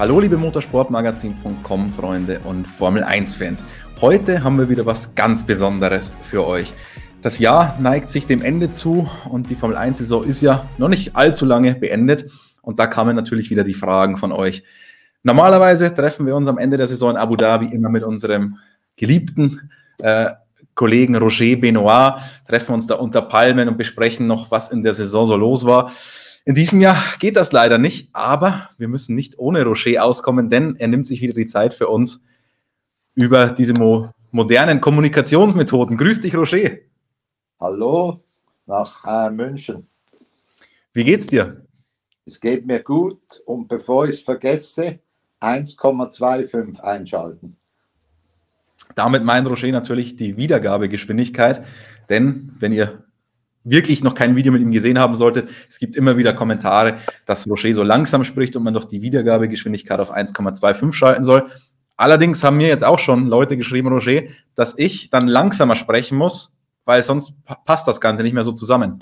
Hallo liebe Motorsportmagazin.com Freunde und Formel 1 Fans. Heute haben wir wieder was ganz Besonderes für euch. Das Jahr neigt sich dem Ende zu und die Formel 1 Saison ist ja noch nicht allzu lange beendet und da kamen natürlich wieder die Fragen von euch. Normalerweise treffen wir uns am Ende der Saison in Abu Dhabi immer mit unserem geliebten äh, Kollegen Roger Benoit, treffen uns da unter Palmen und besprechen noch, was in der Saison so los war. In diesem Jahr geht das leider nicht, aber wir müssen nicht ohne Rocher auskommen, denn er nimmt sich wieder die Zeit für uns über diese mo modernen Kommunikationsmethoden. Grüß dich, Rocher. Hallo nach äh, München. Wie geht's dir? Es geht mir gut und bevor ich es vergesse, 1,25 einschalten. Damit meint Rocher natürlich die Wiedergabegeschwindigkeit, denn wenn ihr wirklich noch kein Video mit ihm gesehen haben solltet, es gibt immer wieder Kommentare, dass Rocher so langsam spricht und man doch die Wiedergabegeschwindigkeit auf 1,25 schalten soll. Allerdings haben mir jetzt auch schon Leute geschrieben, Roger, dass ich dann langsamer sprechen muss, weil sonst passt das Ganze nicht mehr so zusammen.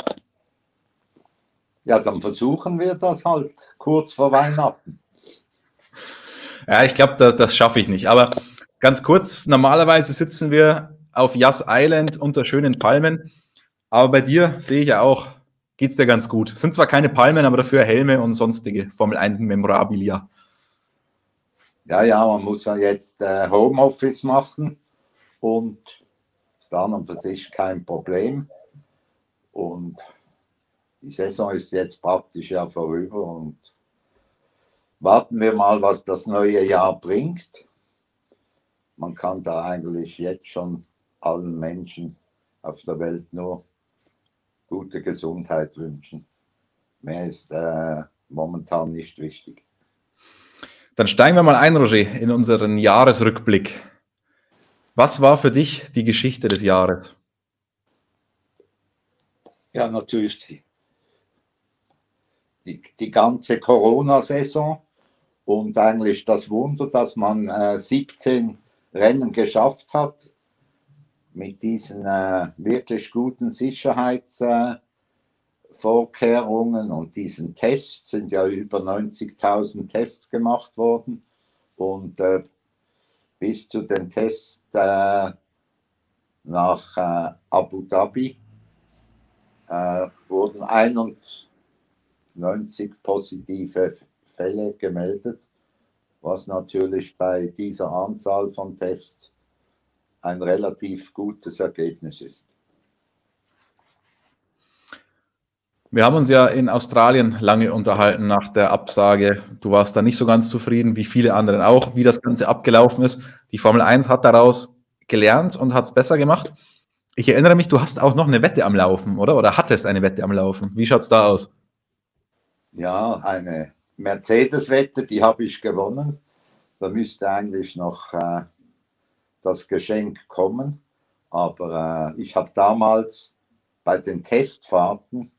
Ja, dann versuchen wir das halt kurz vor Weihnachten. Ja, ich glaube, das, das schaffe ich nicht. Aber ganz kurz, normalerweise sitzen wir auf Yas Island unter schönen Palmen. Aber bei dir sehe ich ja auch, geht es dir ganz gut. Sind zwar keine Palmen, aber dafür Helme und sonstige Formel 1 Memorabilia. Ja, ja, man muss ja jetzt äh, Homeoffice machen und ist dann und für sich kein Problem. Und die Saison ist jetzt praktisch ja vorüber und warten wir mal, was das neue Jahr bringt. Man kann da eigentlich jetzt schon allen Menschen auf der Welt nur gute Gesundheit wünschen. Mehr ist äh, momentan nicht wichtig. Dann steigen wir mal ein, Roger, in unseren Jahresrückblick. Was war für dich die Geschichte des Jahres? Ja, natürlich die, die, die ganze Corona-Saison und eigentlich das Wunder, dass man äh, 17 Rennen geschafft hat mit diesen äh, wirklich guten Sicherheitsvorkehrungen äh, und diesen Tests sind ja über 90.000 Tests gemacht worden. Und äh, bis zu den Tests äh, nach äh, Abu Dhabi äh, wurden 91 positive Fälle gemeldet, was natürlich bei dieser Anzahl von Tests ein relativ gutes Ergebnis ist. Wir haben uns ja in Australien lange unterhalten nach der Absage. Du warst da nicht so ganz zufrieden, wie viele anderen auch, wie das Ganze abgelaufen ist. Die Formel 1 hat daraus gelernt und hat es besser gemacht. Ich erinnere mich, du hast auch noch eine Wette am Laufen, oder? Oder hattest eine Wette am Laufen. Wie schaut es da aus? Ja, eine Mercedes-Wette, die habe ich gewonnen. Da müsste eigentlich noch äh, das Geschenk kommen. Aber äh, ich habe damals bei den Testfahrten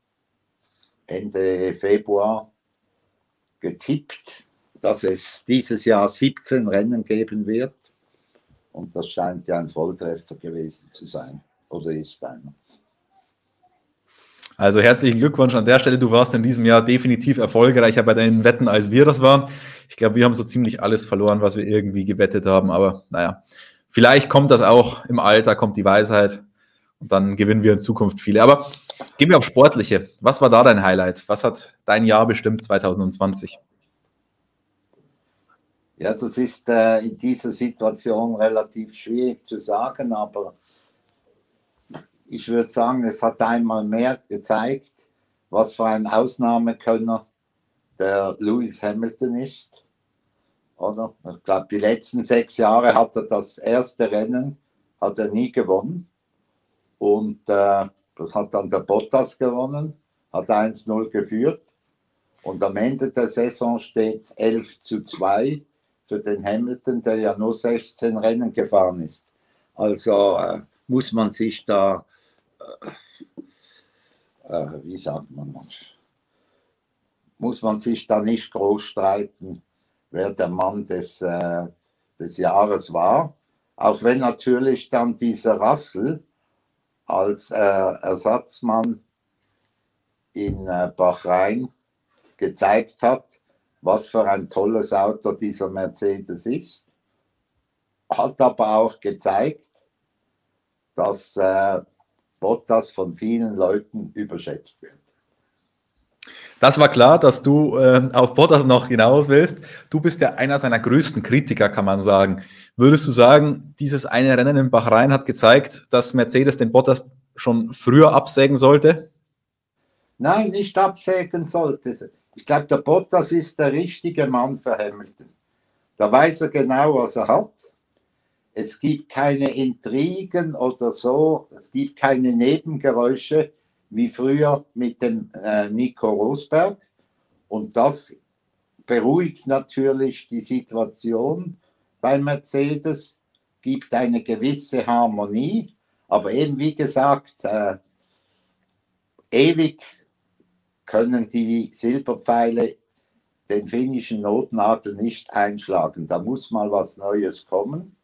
Ende Februar getippt, dass es dieses Jahr 17 Rennen geben wird. Und das scheint ja ein Volltreffer gewesen zu sein. Oder ist einer. Also herzlichen Glückwunsch an der Stelle. Du warst in diesem Jahr definitiv erfolgreicher bei deinen Wetten, als wir das waren. Ich glaube, wir haben so ziemlich alles verloren, was wir irgendwie gewettet haben. Aber naja, vielleicht kommt das auch im Alter, kommt die Weisheit und dann gewinnen wir in Zukunft viele. Aber gehen wir auf Sportliche. Was war da dein Highlight? Was hat dein Jahr bestimmt 2020? Ja, das ist äh, in dieser Situation relativ schwierig zu sagen, aber ich würde sagen, es hat einmal mehr gezeigt, was für ein Ausnahmekönner der Lewis Hamilton ist. Oder? Ich glaube, die letzten sechs Jahre hat er das erste Rennen hat er nie gewonnen. Und äh, das hat dann der Bottas gewonnen, hat 1-0 geführt. Und am Ende der Saison steht es 11 zu 2 für den Hamilton, der ja nur 16 Rennen gefahren ist. Also äh, muss man sich da, äh, äh wie sagt man das, muss man sich da nicht groß streiten wer der Mann des, äh, des Jahres war. Auch wenn natürlich dann dieser Rassel als äh, Ersatzmann in äh, Bahrain gezeigt hat, was für ein tolles Auto dieser Mercedes ist, hat aber auch gezeigt, dass äh, Bottas von vielen Leuten überschätzt wird. Das war klar, dass du äh, auf Bottas noch hinaus willst. Du bist ja einer seiner größten Kritiker, kann man sagen. Würdest du sagen, dieses eine Rennen in Bahrain hat gezeigt, dass Mercedes den Bottas schon früher absägen sollte? Nein, nicht absägen sollte. Ich glaube, der Bottas ist der richtige Mann für Hamilton. Da weiß er genau, was er hat. Es gibt keine Intrigen oder so. Es gibt keine Nebengeräusche wie früher mit dem äh, Nico Rosberg. Und das beruhigt natürlich die Situation bei Mercedes, gibt eine gewisse Harmonie. Aber eben wie gesagt, äh, ewig können die Silberpfeile den finnischen Notnagel nicht einschlagen. Da muss mal was Neues kommen.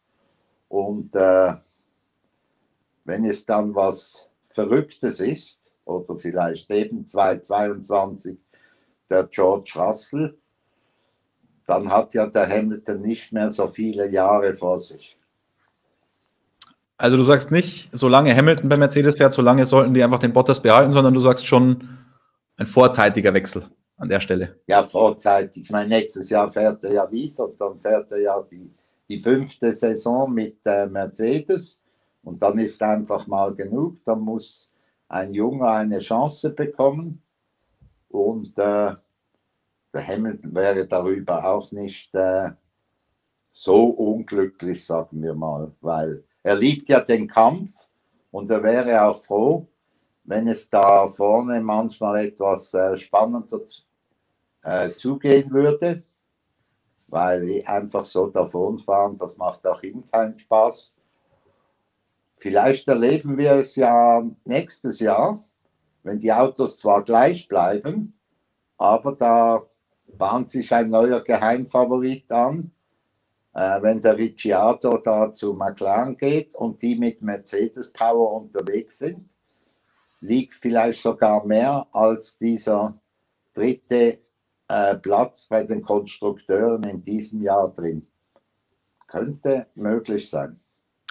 Und äh, wenn es dann was Verrücktes ist, oder vielleicht eben 2022 der George Russell, dann hat ja der Hamilton nicht mehr so viele Jahre vor sich. Also du sagst nicht, solange Hamilton bei Mercedes fährt, solange sollten die einfach den Bottas behalten, sondern du sagst schon, ein vorzeitiger Wechsel an der Stelle. Ja, vorzeitig. Ich meine, nächstes Jahr fährt er ja wieder und dann fährt er ja die, die fünfte Saison mit äh, Mercedes und dann ist einfach mal genug. Dann muss ein Junge eine Chance bekommen und äh, der Hamilton wäre darüber auch nicht äh, so unglücklich, sagen wir mal, weil er liebt ja den Kampf und er wäre auch froh, wenn es da vorne manchmal etwas äh, spannender äh, zugehen würde, weil einfach so davonfahren, das macht auch ihm keinen Spaß. Vielleicht erleben wir es ja nächstes Jahr, wenn die Autos zwar gleich bleiben, aber da bahnt sich ein neuer Geheimfavorit an, äh, wenn der Ricciardo da zu McLaren geht und die mit Mercedes Power unterwegs sind liegt vielleicht sogar mehr als dieser dritte äh, Platz bei den Konstrukteuren in diesem Jahr drin. Könnte möglich sein.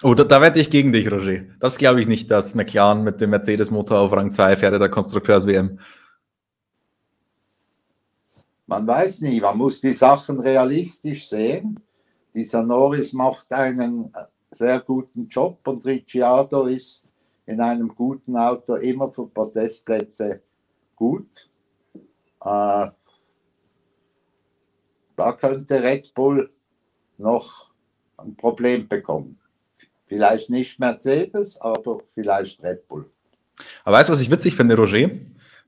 Oh, da, da wette ich gegen dich, Roger. Das glaube ich nicht, dass McLaren mit dem Mercedes-Motor auf Rang 2 fährt der Konstrukteurs-WM. Man weiß nie, man muss die Sachen realistisch sehen. Dieser Norris macht einen äh, sehr guten Job und Ricciardo ist in einem guten Auto immer für Podestplätze gut. Äh, da könnte Red Bull noch ein Problem bekommen. Vielleicht nicht Mercedes, aber vielleicht Red Bull. Aber weißt du, was ich witzig finde, Roger?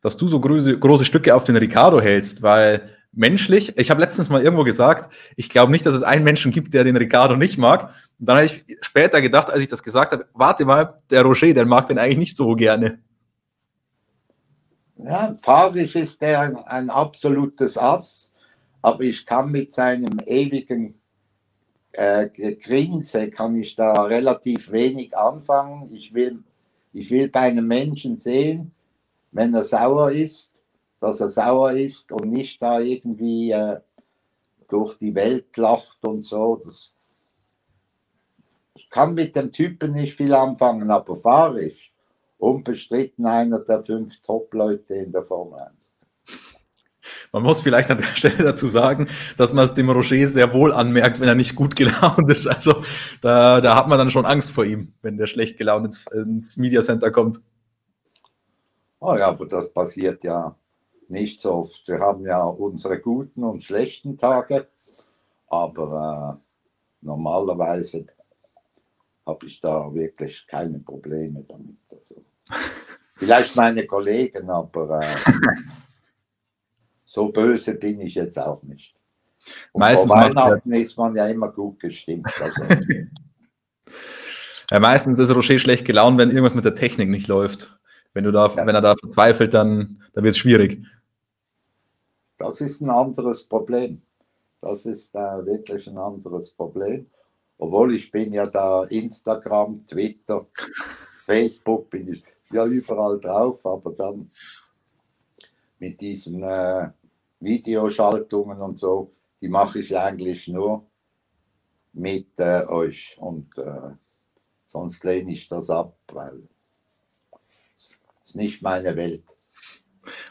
Dass du so große, große Stücke auf den Ricardo hältst, weil menschlich. Ich habe letztens mal irgendwo gesagt, ich glaube nicht, dass es einen Menschen gibt, der den Ricardo nicht mag. Und dann habe ich später gedacht, als ich das gesagt habe, warte mal, der Roger, der mag den eigentlich nicht so gerne. Ja, fahrisch ist der ein, ein absolutes Ass, aber ich kann mit seinem ewigen äh, Grinse kann ich da relativ wenig anfangen. Ich will, ich will bei einem Menschen sehen, wenn er sauer ist, dass er sauer ist und nicht da irgendwie äh, durch die Welt lacht und so. Das, ich kann mit dem Typen nicht viel anfangen, aber fahrisch unbestritten einer der fünf Top-Leute in der Formel 1. Man muss vielleicht an der Stelle dazu sagen, dass man es dem Roger sehr wohl anmerkt, wenn er nicht gut gelaunt ist. Also da, da hat man dann schon Angst vor ihm, wenn der schlecht gelaunt ins, ins Media Center kommt. Oh ja, aber das passiert ja nicht so oft. Wir haben ja unsere guten und schlechten Tage, aber äh, normalerweise habe ich da wirklich keine Probleme damit. Also, vielleicht meine Kollegen, aber äh, so böse bin ich jetzt auch nicht. Und Meistens vor Weihnachten ist man ja immer gut gestimmt. Also. ja, meistens ist Rocher schlecht gelaunt, wenn irgendwas mit der Technik nicht läuft. Wenn, du da, ja. wenn er da verzweifelt, dann, dann wird es schwierig. Das ist ein anderes Problem. Das ist äh, wirklich ein anderes Problem. Obwohl ich bin ja da Instagram, Twitter, Facebook, bin ich ja überall drauf, aber dann mit diesem äh, Videoschaltungen und so, die mache ich eigentlich nur mit äh, euch und äh, sonst lehne ich das ab, weil es ist nicht meine Welt.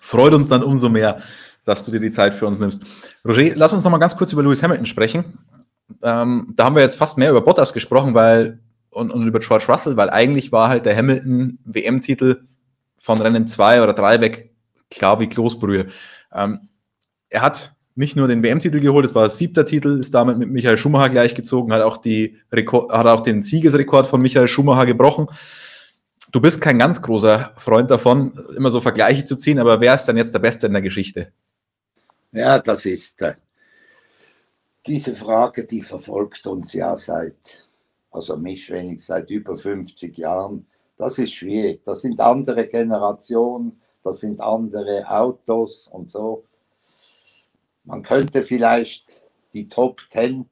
Freut uns dann umso mehr, dass du dir die Zeit für uns nimmst. Roger, lass uns noch mal ganz kurz über Lewis Hamilton sprechen. Ähm, da haben wir jetzt fast mehr über Bottas gesprochen, weil und, und über George Russell, weil eigentlich war halt der Hamilton WM-Titel von Rennen 2 oder 3 weg klar wie Kloßbrühe. Ähm, er hat nicht nur den WM-Titel geholt, es war das siebter Titel, ist damit mit Michael Schumacher gleichgezogen, hat auch, die hat auch den Siegesrekord von Michael Schumacher gebrochen. Du bist kein ganz großer Freund davon, immer so Vergleiche zu ziehen, aber wer ist dann jetzt der Beste in der Geschichte? Ja, das ist äh, diese Frage, die verfolgt uns ja seit, also mich wenigstens seit über 50 Jahren. Das ist schwierig. Das sind andere Generationen, das sind andere Autos und so. Man könnte vielleicht die Top 10,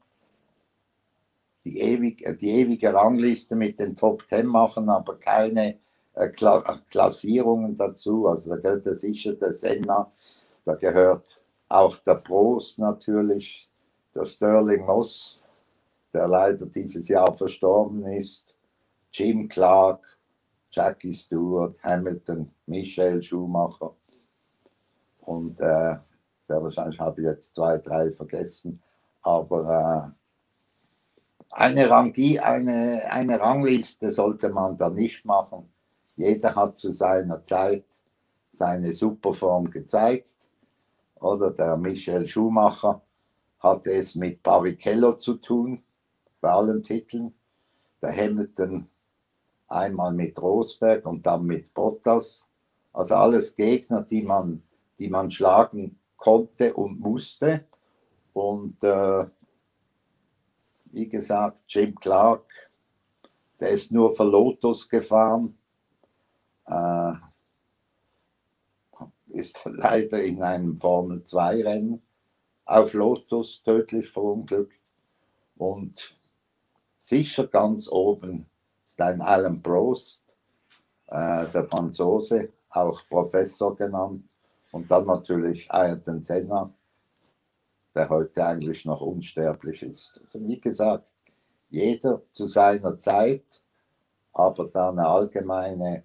die, ewig, äh, die ewige Rangliste mit den Top 10 machen, aber keine äh, Kla Klassierungen dazu. Also da gehört sicher der Senna, da gehört auch der Prost natürlich, der Sterling Moss, der leider dieses Jahr verstorben ist, Jim Clark, Jackie Stewart, Hamilton, Michael Schumacher und äh, sehr wahrscheinlich habe ich jetzt zwei, drei vergessen. Aber äh, eine, Rangie, eine, eine Rangliste sollte man da nicht machen. Jeder hat zu seiner Zeit seine Superform gezeigt. Oder der Michael Schumacher hatte es mit Barrichello zu tun, bei allen Titeln. Der Hamilton einmal mit Rosberg und dann mit Bottas. Also alles Gegner, die man, die man schlagen konnte und musste. Und äh, wie gesagt, Jim Clark, der ist nur für Lotus gefahren, äh, ist leider in einem vorne zwei Rennen auf Lotus tödlich verunglückt. Und sicher ganz oben ist ein Alan Prost, äh, der Franzose, auch Professor genannt, und dann natürlich Ayrton Senna, der heute eigentlich noch unsterblich ist. Also wie gesagt, jeder zu seiner Zeit, aber da eine allgemeine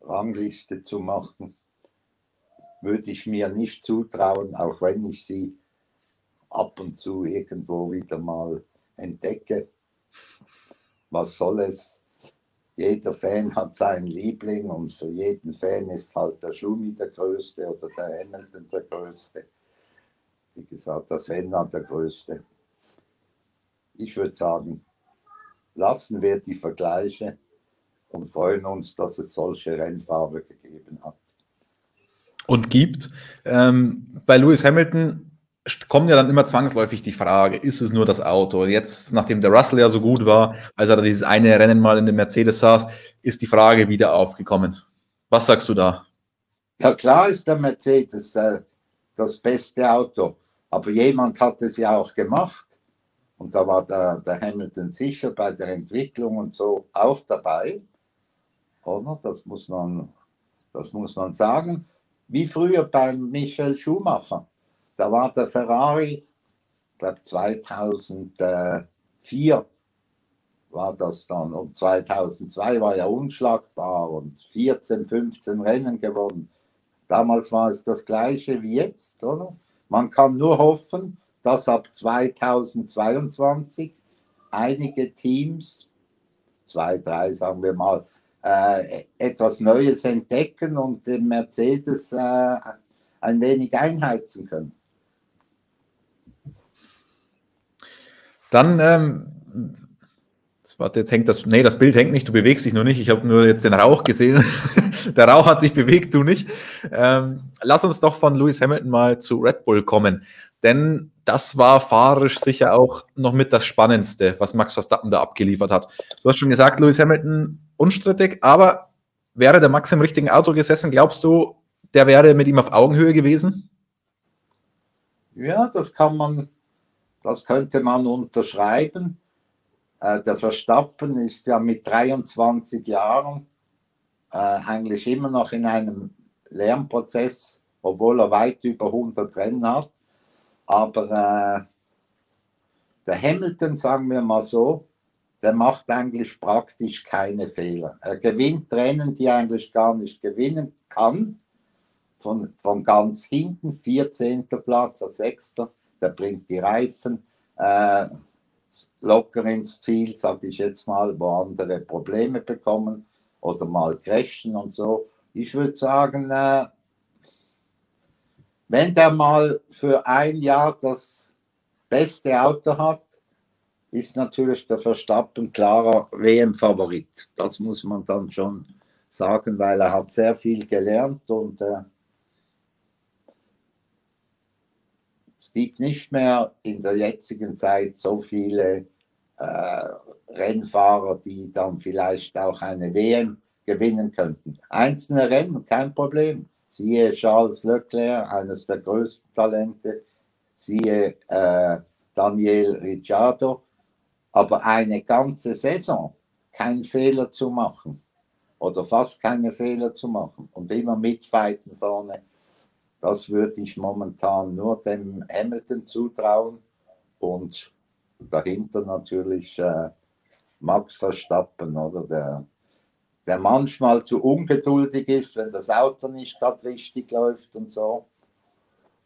Rangliste zu machen, würde ich mir nicht zutrauen, auch wenn ich sie ab und zu irgendwo wieder mal entdecke. Was soll es? Jeder Fan hat seinen Liebling und für jeden Fan ist halt der Schumi der Größte oder der Hamilton der Größte. Wie gesagt, der Senna der Größte. Ich würde sagen, lassen wir die Vergleiche und freuen uns, dass es solche Rennfahrer gegeben hat. Und gibt. Ähm, bei Lewis Hamilton kommt ja dann immer zwangsläufig die Frage, ist es nur das Auto? Jetzt, nachdem der Russell ja so gut war, als er da dieses eine Rennen mal in dem Mercedes saß, ist die Frage wieder aufgekommen. Was sagst du da? Ja, klar ist der Mercedes äh, das beste Auto, aber jemand hat es ja auch gemacht. Und da war der, der Hamilton sicher bei der Entwicklung und so auch dabei. Oder? Das muss man, das muss man sagen. Wie früher beim Michael Schumacher da war der Ferrari, ich glaube 2004 war das dann und 2002 war er unschlagbar und 14, 15 Rennen gewonnen. Damals war es das gleiche wie jetzt, oder? Man kann nur hoffen, dass ab 2022 einige Teams, zwei, drei sagen wir mal, äh, etwas Neues entdecken und den Mercedes äh, ein wenig einheizen können. Dann, ähm, warte, jetzt hängt das, nee, das Bild hängt nicht, du bewegst dich nur nicht. Ich habe nur jetzt den Rauch gesehen. Der Rauch hat sich bewegt, du nicht. Ähm, lass uns doch von Lewis Hamilton mal zu Red Bull kommen. Denn das war fahrerisch sicher auch noch mit das Spannendste, was Max Verstappen da abgeliefert hat. Du hast schon gesagt, Lewis Hamilton unstrittig, aber wäre der Max im richtigen Auto gesessen, glaubst du, der wäre mit ihm auf Augenhöhe gewesen? Ja, das kann man das könnte man unterschreiben. Äh, der Verstappen ist ja mit 23 Jahren äh, eigentlich immer noch in einem Lernprozess obwohl er weit über 100 Rennen hat. Aber äh, der Hamilton, sagen wir mal so, der macht eigentlich praktisch keine Fehler. Er gewinnt Rennen, die er eigentlich gar nicht gewinnen kann. Von, von ganz hinten, 14. Platz, der Sechster, der bringt die Reifen äh, locker ins Ziel, sage ich jetzt mal, wo andere Probleme bekommen oder mal crashen und so. Ich würde sagen, äh, wenn der mal für ein Jahr das beste Auto hat, ist natürlich der Verstappen klarer WM-Favorit. Das muss man dann schon sagen, weil er hat sehr viel gelernt und äh, es gibt nicht mehr in der jetzigen Zeit so viele äh, Rennfahrer, die dann vielleicht auch eine WM gewinnen könnten. Einzelne Rennen, kein Problem. Siehe Charles Leclerc, eines der größten Talente. Siehe äh, Daniel Ricciardo. Aber eine ganze Saison keinen Fehler zu machen oder fast keine Fehler zu machen und immer mitfighten vorne, das würde ich momentan nur dem Hamilton zutrauen und dahinter natürlich äh, Max Verstappen, oder der, der manchmal zu ungeduldig ist, wenn das Auto nicht gerade richtig läuft und so.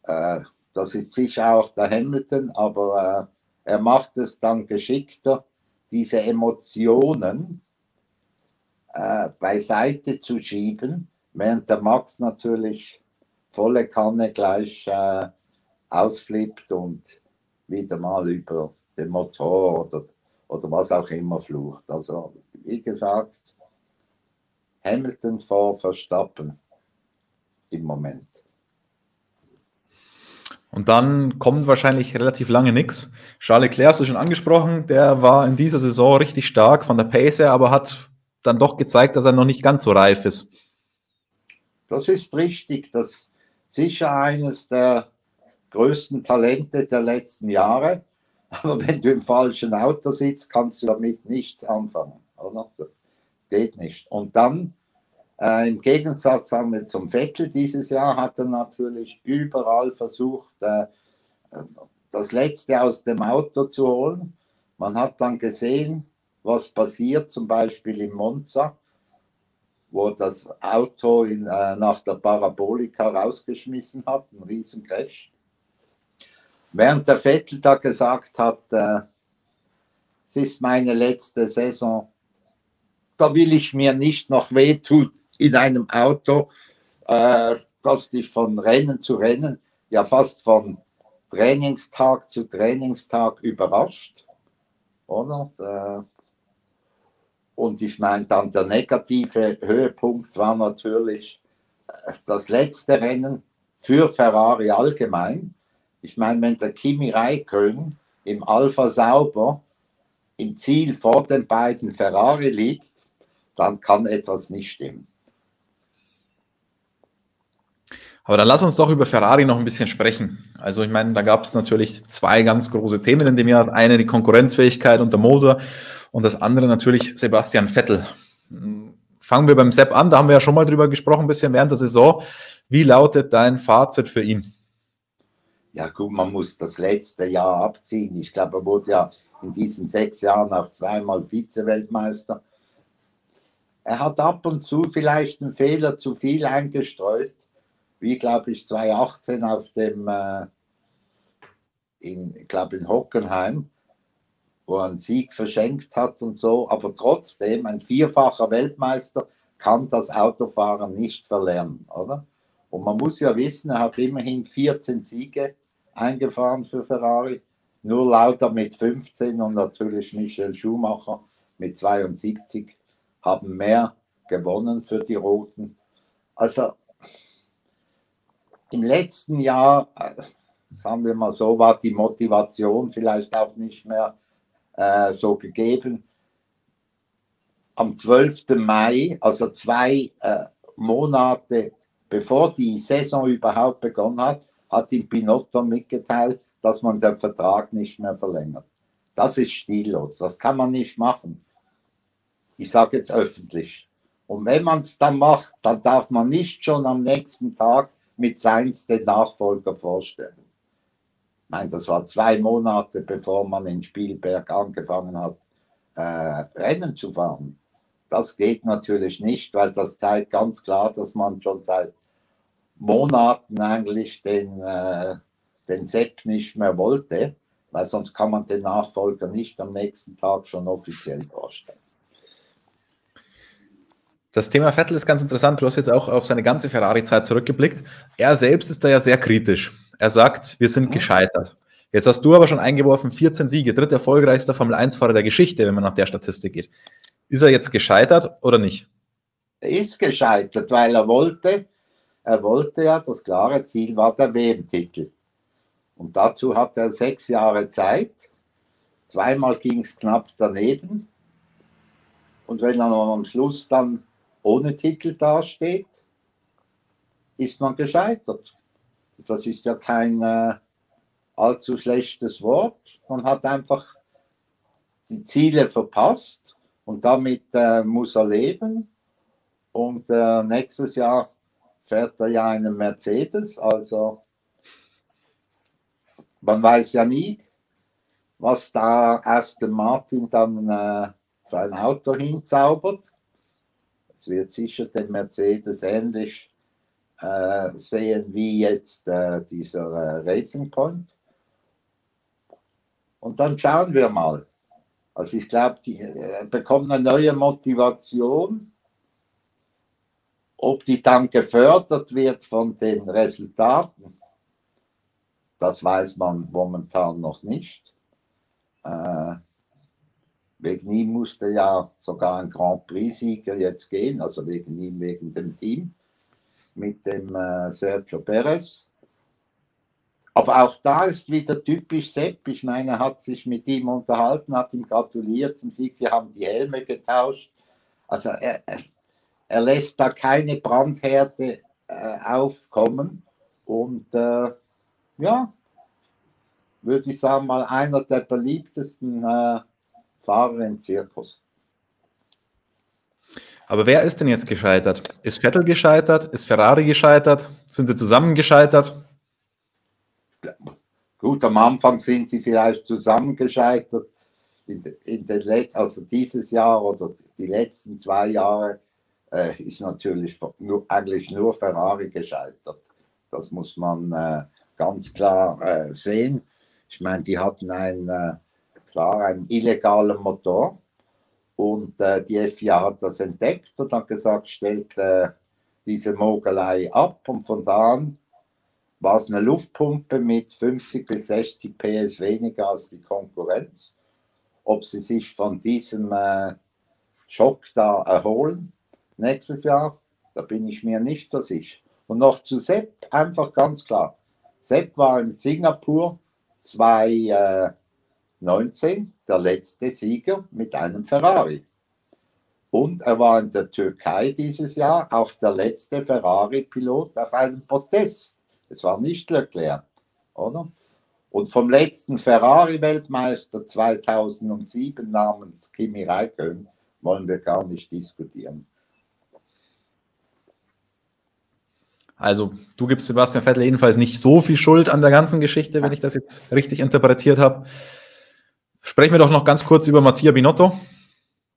Äh, das ist sicher auch der Hamilton, aber äh, er macht es dann geschickter, diese Emotionen äh, beiseite zu schieben, während der Max natürlich volle Kanne gleich äh, ausflippt und wieder mal über den Motor oder, oder was auch immer flucht. Also wie gesagt, Hamilton vor Verstappen im Moment. Und dann kommt wahrscheinlich relativ lange nichts. Charles Leclerc hast du schon angesprochen, der war in dieser Saison richtig stark von der Pace her, aber hat dann doch gezeigt, dass er noch nicht ganz so reif ist. Das ist richtig. Das ist sicher eines der größten Talente der letzten Jahre. Aber wenn du im falschen Auto sitzt, kannst du damit nichts anfangen. Oder? Das geht nicht. Und dann, äh, im Gegensatz sagen wir, zum Vettel dieses Jahr, hat er natürlich überall versucht, äh, das Letzte aus dem Auto zu holen. Man hat dann gesehen, was passiert, zum Beispiel in Monza, wo das Auto in, äh, nach der Parabolika rausgeschmissen hat, ein riesen Crash. Während der Vettel da gesagt hat, äh, es ist meine letzte Saison, da will ich mir nicht noch wehtun in einem Auto, äh, das dich von Rennen zu Rennen, ja fast von Trainingstag zu Trainingstag überrascht. Oder? Und ich meine, dann der negative Höhepunkt war natürlich äh, das letzte Rennen für Ferrari allgemein. Ich meine, wenn der Kimi Räikkönen im Alpha Sauber im Ziel vor den beiden Ferrari liegt, dann kann etwas nicht stimmen. Aber dann lass uns doch über Ferrari noch ein bisschen sprechen. Also ich meine, da gab es natürlich zwei ganz große Themen in dem Jahr. Das eine die Konkurrenzfähigkeit und der Motor und das andere natürlich Sebastian Vettel. Fangen wir beim Sepp an, da haben wir ja schon mal drüber gesprochen, ein bisschen während der Saison. Wie lautet dein Fazit für ihn? ja gut, man muss das letzte Jahr abziehen. Ich glaube, er wurde ja in diesen sechs Jahren auch zweimal Vize-Weltmeister. Er hat ab und zu vielleicht einen Fehler zu viel eingestreut, wie glaube ich 2018 auf dem, äh, in, glaube in Hockenheim, wo er einen Sieg verschenkt hat und so. Aber trotzdem, ein vierfacher Weltmeister kann das Autofahren nicht verlernen, oder? Und man muss ja wissen, er hat immerhin 14 Siege eingefahren für Ferrari. Nur Lauter mit 15 und natürlich Michel Schumacher mit 72 haben mehr gewonnen für die Roten. Also im letzten Jahr, äh, sagen wir mal so, war die Motivation vielleicht auch nicht mehr äh, so gegeben. Am 12. Mai, also zwei äh, Monate bevor die Saison überhaupt begonnen hat, hat ihm Pinotto mitgeteilt, dass man den Vertrag nicht mehr verlängert. Das ist stillos, das kann man nicht machen. Ich sage jetzt öffentlich. Und wenn man es dann macht, dann darf man nicht schon am nächsten Tag mit Sainz den Nachfolger vorstellen. Meine, das war zwei Monate, bevor man in Spielberg angefangen hat, äh, Rennen zu fahren. Das geht natürlich nicht, weil das zeigt ganz klar, dass man schon seit Monaten eigentlich den, äh, den Sepp nicht mehr wollte, weil sonst kann man den Nachfolger nicht am nächsten Tag schon offiziell vorstellen. Das Thema Vettel ist ganz interessant. Du hast jetzt auch auf seine ganze Ferrari-Zeit zurückgeblickt. Er selbst ist da ja sehr kritisch. Er sagt, wir sind gescheitert. Jetzt hast du aber schon eingeworfen, 14 Siege, dritter erfolgreichster Formel-1-Fahrer der Geschichte, wenn man nach der Statistik geht. Ist er jetzt gescheitert oder nicht? Er ist gescheitert, weil er wollte, er wollte ja, das klare Ziel war der WM-Titel. Und dazu hat er sechs Jahre Zeit. Zweimal ging es knapp daneben. Und wenn er am Schluss dann ohne Titel dasteht, ist man gescheitert. Das ist ja kein äh, allzu schlechtes Wort. Man hat einfach die Ziele verpasst und damit äh, muss er leben. Und äh, nächstes Jahr fährt er ja einen Mercedes, also man weiß ja nie, was da Aston Martin dann äh, für ein Auto hinzaubert. Es wird sicher dem Mercedes ähnlich äh, sehen wie jetzt äh, dieser äh, Racing Point. Und dann schauen wir mal. Also ich glaube, die äh, bekommen eine neue Motivation. Ob die dann gefördert wird von den Resultaten, das weiß man momentan noch nicht. Äh, wegen ihm musste ja sogar ein Grand Prix-Sieger jetzt gehen, also wegen ihm, wegen dem Team mit dem äh, Sergio Perez. Aber auch da ist wieder typisch Sepp. Ich meine, er hat sich mit ihm unterhalten, hat ihm gratuliert zum Sieg. Sie haben die Helme getauscht. Also er, er lässt da keine Brandhärte äh, aufkommen. Und äh, ja, würde ich sagen, mal einer der beliebtesten äh, Fahrer im Zirkus. Aber wer ist denn jetzt gescheitert? Ist Vettel gescheitert? Ist Ferrari gescheitert? Sind sie zusammen gescheitert? Gut, am Anfang sind sie vielleicht zusammen gescheitert. In, in den Let also dieses Jahr oder die letzten zwei Jahre äh, ist natürlich nur, eigentlich nur Ferrari gescheitert. Das muss man äh, ganz klar äh, sehen. Ich meine, die hatten ein, äh, klar einen illegalen Motor und äh, die FIA hat das entdeckt und hat gesagt, stellt äh, diese Mogelei ab und von da an war es eine Luftpumpe mit 50 bis 60 PS weniger als die Konkurrenz. Ob sie sich von diesem äh, Schock da erholen nächstes Jahr, da bin ich mir nicht so sicher. Und noch zu Sepp, einfach ganz klar. Sepp war in Singapur 2019 der letzte Sieger mit einem Ferrari. Und er war in der Türkei dieses Jahr auch der letzte Ferrari-Pilot auf einem Protest. Es war nicht Leclerc, oder? Und vom letzten Ferrari-Weltmeister 2007 namens Kimi Räikkönen wollen wir gar nicht diskutieren. Also, du gibst Sebastian Vettel jedenfalls nicht so viel Schuld an der ganzen Geschichte, wenn ich das jetzt richtig interpretiert habe. Sprechen wir doch noch ganz kurz über Mattia Binotto.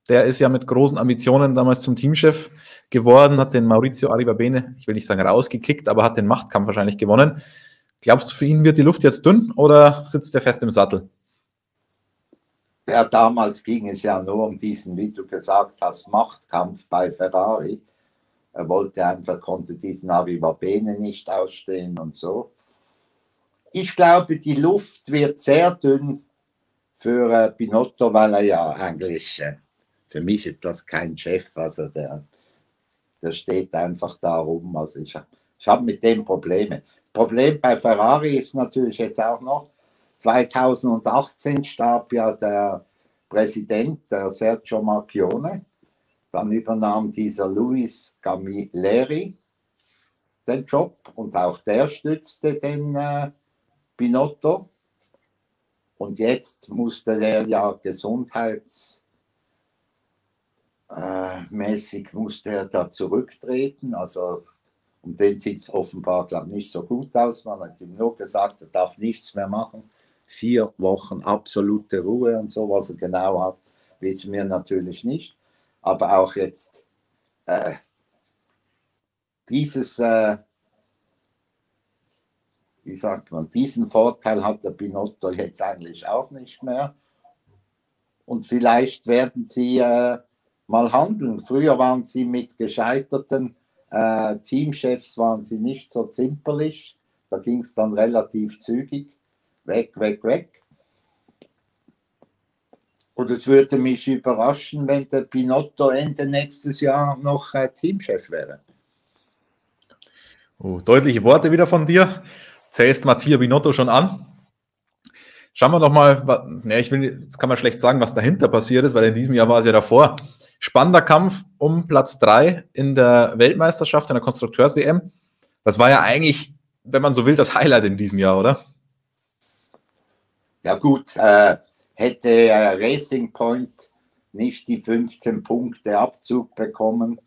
Der ist ja mit großen Ambitionen damals zum Teamchef geworden, hat den Maurizio Arrivabene, ich will nicht sagen rausgekickt, aber hat den Machtkampf wahrscheinlich gewonnen. Glaubst du, für ihn wird die Luft jetzt dünn oder sitzt er fest im Sattel? Ja, damals ging es ja nur um diesen, wie du gesagt hast, Machtkampf bei Ferrari. Er wollte einfach, konnte diesen Arrivabene nicht ausstehen und so. Ich glaube, die Luft wird sehr dünn für äh, Binotto, weil er ja eigentlich, äh, für mich ist das kein Chef, also der, der steht einfach darum. Also ich, ich habe mit dem Probleme. Problem bei Ferrari ist natürlich jetzt auch noch, 2018 starb ja der Präsident, der Sergio Marchione. Dann übernahm dieser Luis Camilleri den Job und auch der stützte den äh, Binotto. Und jetzt musste er ja gesundheitsmäßig musste er da zurücktreten. Also Und den sieht es offenbar, glaube ich, nicht so gut aus. Man hat ihm nur gesagt, er darf nichts mehr machen. Vier Wochen absolute Ruhe und so, was er genau hat, wissen wir natürlich nicht. Aber auch jetzt äh, dieses, äh, wie sagt man, diesen Vorteil hat der Binotto jetzt eigentlich auch nicht mehr. Und vielleicht werden sie äh, mal handeln. Früher waren sie mit gescheiterten äh, Teamchefs waren sie nicht so zimperlich. Da ging es dann relativ zügig. Weg, weg, weg. Und es würde mich überraschen, wenn der Pinotto Ende nächstes Jahr noch äh, Teamchef wäre. Oh, deutliche Worte wieder von dir. Zählst Mattia Binotto schon an? Schauen wir doch mal, ne, ich will, jetzt kann man schlecht sagen, was dahinter passiert ist, weil in diesem Jahr war es ja davor. Spannender Kampf um Platz 3 in der Weltmeisterschaft, in der Konstrukteurs-WM. Das war ja eigentlich, wenn man so will, das Highlight in diesem Jahr, oder? Ja, gut, äh, hätte Racing Point nicht die 15 Punkte Abzug bekommen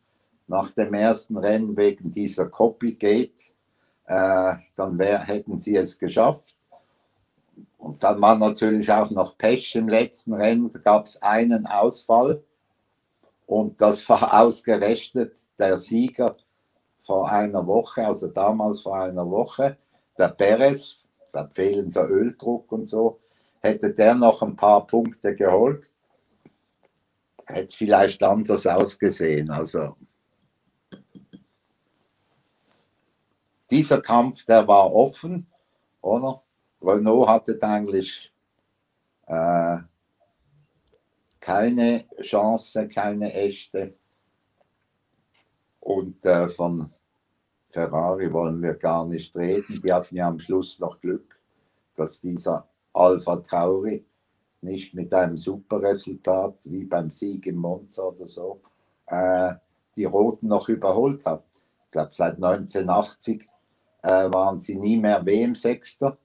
nach dem ersten Rennen wegen dieser Copygate, äh, dann wär, hätten sie es geschafft. Und dann war natürlich auch noch Pech im letzten Rennen, da gab es einen Ausfall. Und das war ausgerechnet der Sieger vor einer Woche, also damals vor einer Woche, der Perez, der fehlender Öldruck und so, hätte der noch ein paar Punkte geholt, hätte es vielleicht anders ausgesehen. Also dieser Kampf, der war offen, oder? Renault hatte eigentlich äh, keine Chance, keine echte. Und äh, von Ferrari wollen wir gar nicht reden. Die hatten ja am Schluss noch Glück, dass dieser Alpha Tauri nicht mit einem super Resultat wie beim Sieg im Monza oder so äh, die Roten noch überholt hat. Ich glaube, seit 1980 äh, waren sie nie mehr WM-Sechster.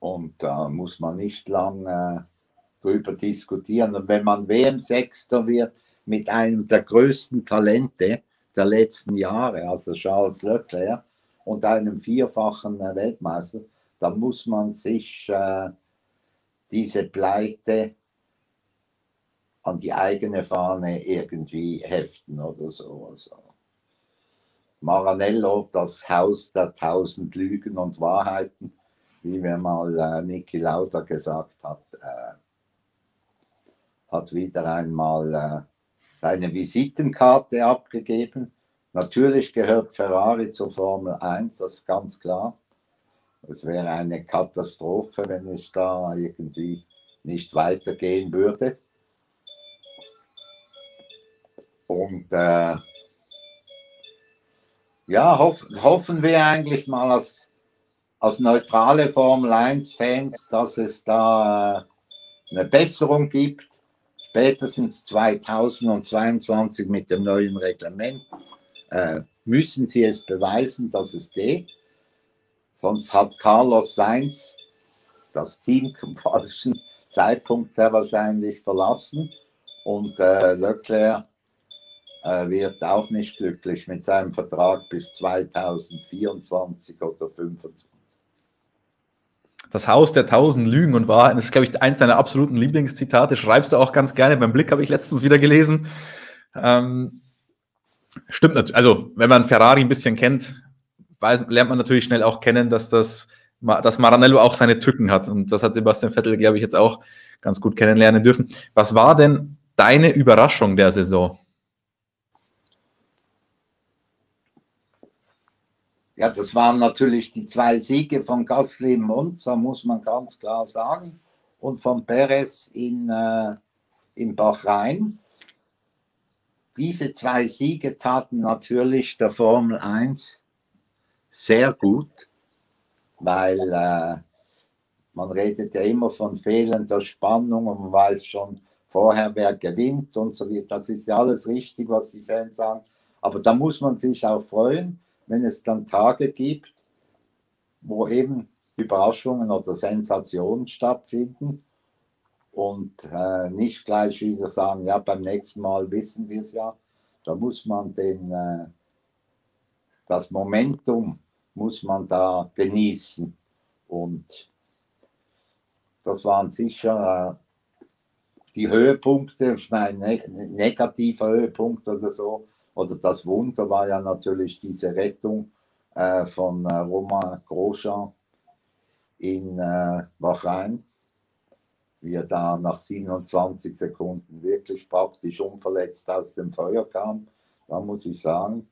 Und da muss man nicht lange äh, drüber diskutieren. Und wenn man WM-Sechster wird mit einem der größten Talente der letzten Jahre, also Charles Leclerc, und einem vierfachen äh, Weltmeister, dann muss man sich äh, diese Pleite an die eigene Fahne irgendwie heften oder so. Also Maranello, das Haus der tausend Lügen und Wahrheiten, wie mir mal äh, Niki Lauda gesagt hat. Äh, hat wieder einmal äh, seine Visitenkarte abgegeben. Natürlich gehört Ferrari zur Formel 1, das ist ganz klar. Es wäre eine Katastrophe, wenn es da irgendwie nicht weitergehen würde. Und äh, ja, hoff, hoffen wir eigentlich mal als, als neutrale Formel 1-Fans, dass es da äh, eine Besserung gibt spätestens 2022 mit dem neuen Reglement äh, müssen sie es beweisen, dass es geht. Sonst hat Carlos Sainz das Team zum falschen Zeitpunkt sehr wahrscheinlich verlassen und äh, Leclerc wird auch nicht glücklich mit seinem Vertrag bis 2024 oder 2025 das Haus der tausend Lügen und Wahrheiten. Das ist, glaube ich, eins deiner absoluten Lieblingszitate. Schreibst du auch ganz gerne. Beim Blick habe ich letztens wieder gelesen. Ähm, stimmt natürlich. Also, wenn man Ferrari ein bisschen kennt, weiß, lernt man natürlich schnell auch kennen, dass das dass Maranello auch seine Tücken hat. Und das hat Sebastian Vettel, glaube ich, jetzt auch ganz gut kennenlernen dürfen. Was war denn deine Überraschung der Saison? Ja, das waren natürlich die zwei Siege von Gasly im Monza, muss man ganz klar sagen, und von Perez in, äh, in Bahrain. Diese zwei Siege taten natürlich der Formel 1 sehr gut, weil äh, man redet ja immer von fehlender Spannung und man weiß schon vorher, wer gewinnt und so weiter. Das ist ja alles richtig, was die Fans sagen. Aber da muss man sich auch freuen, wenn es dann Tage gibt, wo eben Überraschungen oder Sensationen stattfinden und äh, nicht gleich wieder sagen, ja, beim nächsten Mal wissen wir es ja. Da muss man den, äh, das Momentum muss man da genießen. Und das waren sicher äh, die Höhepunkte, ich meine, ne negativer Höhepunkt oder so. Oder das Wunder war ja natürlich diese Rettung äh, von äh, Romain Grosjean in äh, Bahrain, wie er da nach 27 Sekunden wirklich praktisch unverletzt aus dem Feuer kam. Da muss ich sagen,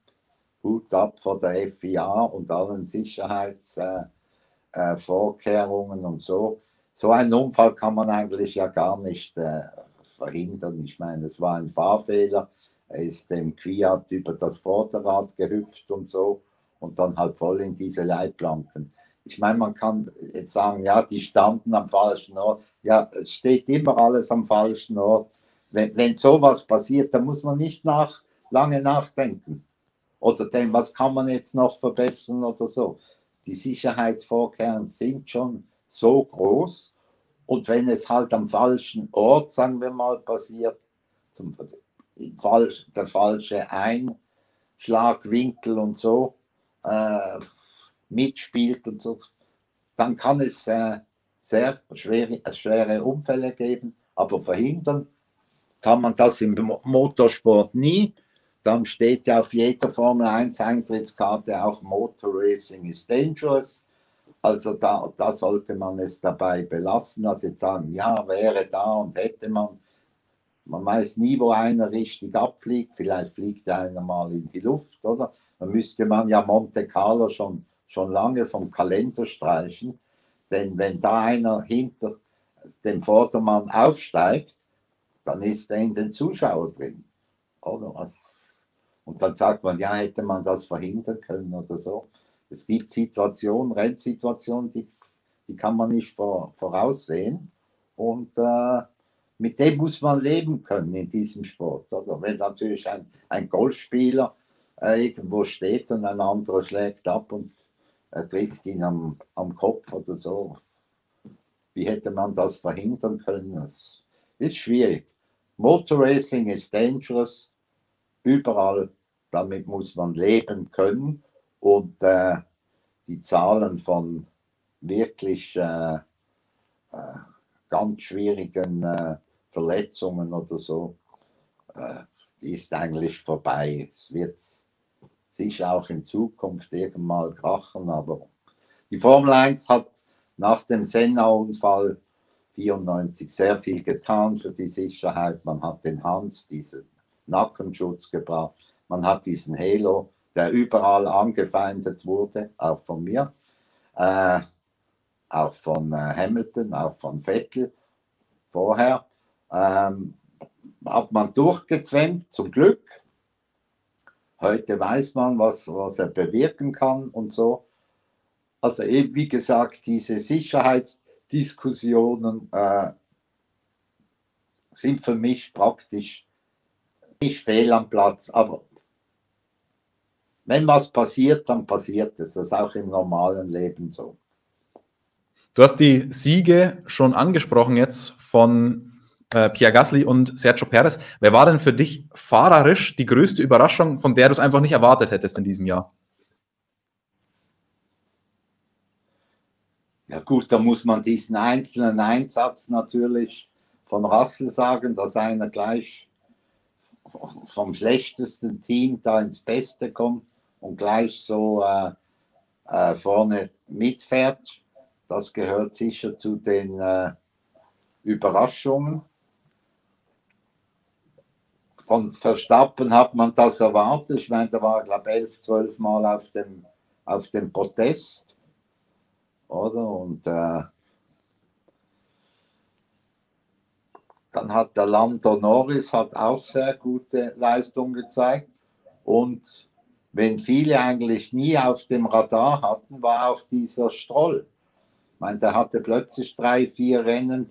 Hut ab vor der FIA und allen Sicherheitsvorkehrungen äh, äh, und so. So einen Unfall kann man eigentlich ja gar nicht äh, verhindern. Ich meine, es war ein Fahrfehler. Er ist dem Quiat über das Vorderrad gehüpft und so und dann halt voll in diese Leitplanken. Ich meine, man kann jetzt sagen, ja, die standen am falschen Ort. Ja, es steht immer alles am falschen Ort. Wenn, wenn sowas passiert, dann muss man nicht nach, lange nachdenken oder denken, was kann man jetzt noch verbessern oder so. Die Sicherheitsvorkehrungen sind schon so groß und wenn es halt am falschen Ort, sagen wir mal, passiert, zum, falsch, der falsche Einschlagwinkel und so, äh, mitspielt und so, dann kann es äh, sehr schwere, schwere Unfälle geben, aber verhindern kann man das im Motorsport nie. Dann steht ja auf jeder Formel 1 Eintrittskarte auch Motor Racing is dangerous. Also da, da sollte man es dabei belassen. Also jetzt sagen, ja, wäre da und hätte man. Man weiß nie, wo einer richtig abfliegt. Vielleicht fliegt einer mal in die Luft, oder? Dann müsste man ja Monte Carlo schon schon lange vom Kalender streichen. Denn wenn da einer hinter dem Vordermann aufsteigt, dann ist er in den Zuschauer drin. Oder was? Und dann sagt man, ja, hätte man das verhindern können oder so. Es gibt Situationen, Rennsituationen, die, die kann man nicht vor, voraussehen. Und äh, mit dem muss man leben können in diesem Sport. Oder? Wenn natürlich ein, ein Golfspieler äh, irgendwo steht und ein anderer schlägt ab und er trifft ihn am, am Kopf oder so. Wie hätte man das verhindern können? Das ist schwierig. Motorracing ist dangerous, überall. Damit muss man leben können. Und äh, die Zahlen von wirklich äh, äh, ganz schwierigen äh, Verletzungen oder so, äh, die ist eigentlich vorbei. Es wird sicher auch in Zukunft irgendwann krachen, aber die Formel 1 hat nach dem Senna-Unfall 94 sehr viel getan für die Sicherheit. Man hat den Hans, diesen Nackenschutz gebracht. Man hat diesen Halo, der überall angefeindet wurde, auch von mir, äh, auch von äh, Hamilton, auch von Vettel vorher. Ähm, hat man durchgezwängt, zum Glück. Heute weiß man, was, was er bewirken kann und so. Also eben, wie gesagt, diese Sicherheitsdiskussionen äh, sind für mich praktisch nicht fehl am Platz, aber wenn was passiert, dann passiert es. Das ist auch im normalen Leben so. Du hast die Siege schon angesprochen jetzt von äh, Pierre Gasly und Sergio Perez. Wer war denn für dich fahrerisch die größte Überraschung, von der du es einfach nicht erwartet hättest in diesem Jahr? Ja gut, da muss man diesen einzelnen Einsatz natürlich von Russell sagen, dass einer gleich vom schlechtesten Team da ins Beste kommt und gleich so äh, äh, vorne mitfährt. Das gehört sicher zu den äh, Überraschungen von Verstappen hat man das erwartet. Ich meine, da war, glaube ich, elf, zwölf Mal auf dem, auf dem Protest. Oder? Und äh, dann hat der Lando Norris hat auch sehr gute Leistung gezeigt. Und wenn viele eigentlich nie auf dem Radar hatten, war auch dieser Stroll. Ich meine, der hatte plötzlich drei, vier Rennen,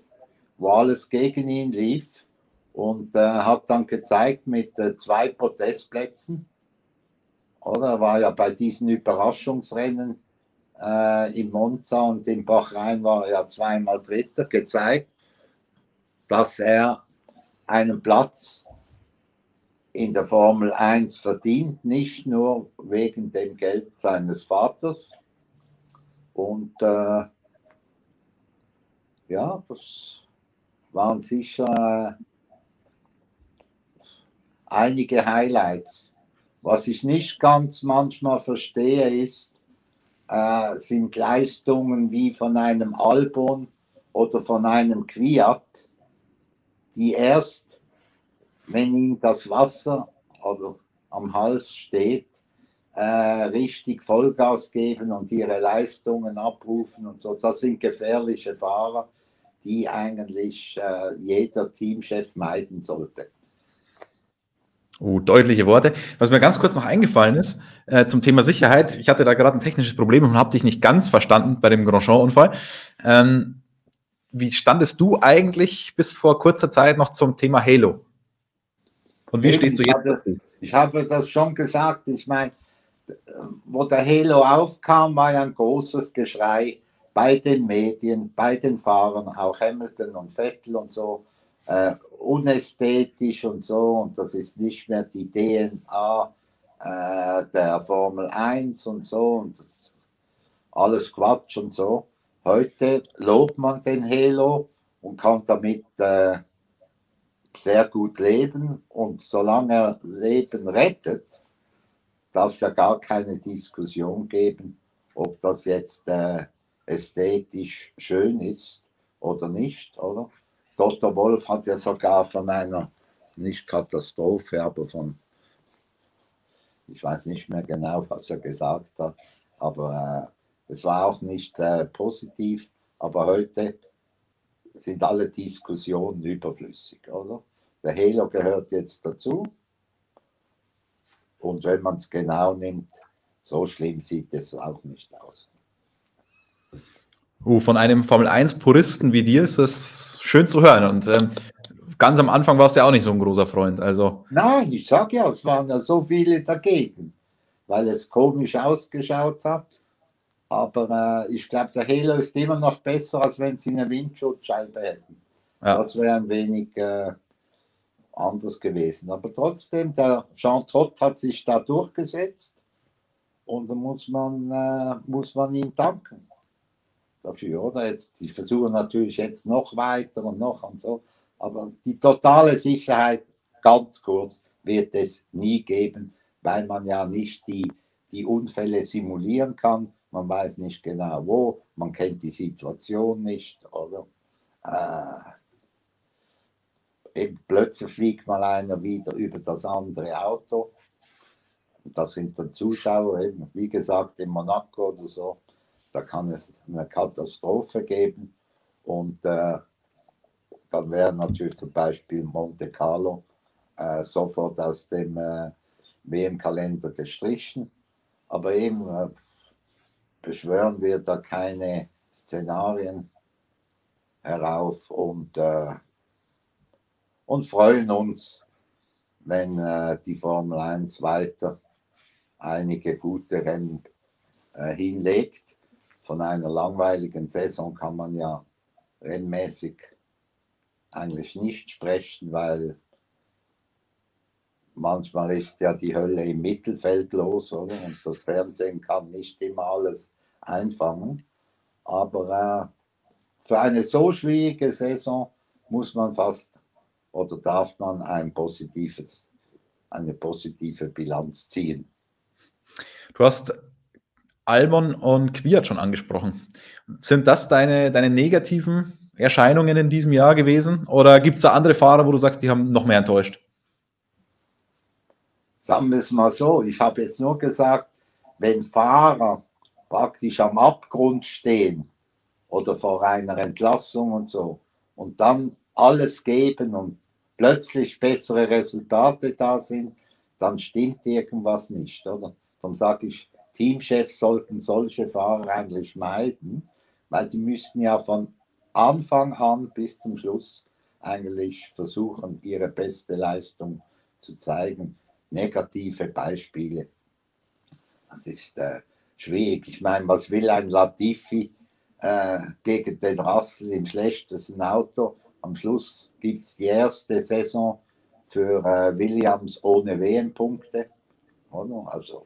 wo alles gegen ihn lief und äh, hat dann gezeigt mit äh, zwei Podestplätzen. Oder war ja bei diesen Überraschungsrennen äh, im Monza und im Bachrhein war er ja zweimal Dritter, gezeigt, dass er einen Platz in der Formel 1 verdient, nicht nur wegen dem Geld seines Vaters. Und äh, ja, das waren sicher äh, einige Highlights. Was ich nicht ganz manchmal verstehe, ist, äh, sind Leistungen wie von einem Albon oder von einem Quiat, die erst, wenn ihnen das Wasser oder am Hals steht, äh, richtig Vollgas geben und ihre Leistungen abrufen und so. Das sind gefährliche Fahrer, die eigentlich äh, jeder Teamchef meiden sollte. Oh, deutliche Worte. Was mir ganz kurz noch eingefallen ist, äh, zum Thema Sicherheit. Ich hatte da gerade ein technisches Problem und habe dich nicht ganz verstanden bei dem Grandjean-Unfall. Ähm, wie standest du eigentlich bis vor kurzer Zeit noch zum Thema Halo? Und wie Eben, stehst du jetzt dazu? Ich habe das schon gesagt. Ich meine, wo der Halo aufkam, war ja ein großes Geschrei bei den Medien, bei den Fahrern, auch Hamilton und Vettel und so äh, unästhetisch und so und das ist nicht mehr die DNA äh, der Formel 1 und so und das, alles Quatsch und so. Heute lobt man den Halo und kann damit äh, sehr gut leben und solange er Leben rettet, darf es ja gar keine Diskussion geben, ob das jetzt äh, ästhetisch schön ist oder nicht, oder? Dr. Wolf hat ja sogar von einer, nicht Katastrophe, aber von, ich weiß nicht mehr genau, was er gesagt hat, aber äh, es war auch nicht äh, positiv. Aber heute sind alle Diskussionen überflüssig, oder? Der Halo gehört jetzt dazu. Und wenn man es genau nimmt, so schlimm sieht es auch nicht aus. Uh, von einem Formel-1-Puristen wie dir ist das schön zu hören. Und ähm, ganz am Anfang warst du ja auch nicht so ein großer Freund. Also. Nein, ich sage ja, es waren ja so viele dagegen, weil es komisch ausgeschaut hat. Aber äh, ich glaube, der Halo ist immer noch besser, als wenn sie eine Windschutzscheibe hätten. Ja. Das wäre ein wenig äh, anders gewesen. Aber trotzdem, der Jean Trott hat sich da durchgesetzt und da muss man, äh, muss man ihm danken dafür, oder? Jetzt, die versuchen natürlich jetzt noch weiter und noch und so, aber die totale Sicherheit, ganz kurz, wird es nie geben, weil man ja nicht die, die Unfälle simulieren kann. Man weiß nicht genau wo, man kennt die Situation nicht, oder? Äh, eben plötzlich fliegt mal einer wieder über das andere Auto. Das sind dann Zuschauer, eben, wie gesagt, in Monaco oder so da kann es eine Katastrophe geben und äh, dann wäre natürlich zum Beispiel Monte Carlo äh, sofort aus dem äh, WM-Kalender gestrichen. Aber eben äh, beschwören wir da keine Szenarien herauf und, äh, und freuen uns, wenn äh, die Formel 1 weiter einige gute Rennen hinlegt von einer langweiligen Saison kann man ja rennmäßig eigentlich nicht sprechen, weil manchmal ist ja die Hölle im Mittelfeld los, oder? Und das Fernsehen kann nicht immer alles einfangen. Aber äh, für eine so schwierige Saison muss man fast oder darf man ein positives, eine positive Bilanz ziehen. Du hast Albon und Quiert schon angesprochen. Sind das deine, deine negativen Erscheinungen in diesem Jahr gewesen? Oder gibt es da andere Fahrer, wo du sagst, die haben noch mehr enttäuscht? Sagen wir es mal so, ich habe jetzt nur gesagt, wenn Fahrer praktisch am Abgrund stehen oder vor einer Entlassung und so und dann alles geben und plötzlich bessere Resultate da sind, dann stimmt irgendwas nicht, oder? Dann sage ich, Teamchefs sollten solche Fahrer eigentlich meiden, weil die müssten ja von Anfang an bis zum Schluss eigentlich versuchen, ihre beste Leistung zu zeigen. Negative Beispiele. Das ist äh, schwierig. Ich meine, was will ein Latifi äh, gegen den Russell im schlechtesten Auto? Am Schluss gibt es die erste Saison für äh, Williams ohne WM-Punkte. Also,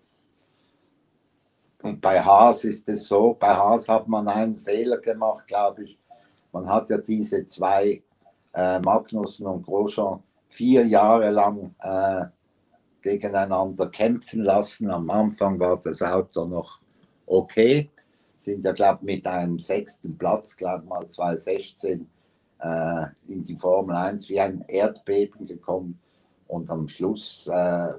und bei Haas ist es so, bei Haas hat man einen Fehler gemacht, glaube ich. Man hat ja diese zwei, äh, Magnussen und Grosjean, vier Jahre lang äh, gegeneinander kämpfen lassen. Am Anfang war das Auto noch okay, sind ja, glaube ich, mit einem sechsten Platz, glaube mal 2016 äh, in die Formel 1 wie ein Erdbeben gekommen und am Schluss äh,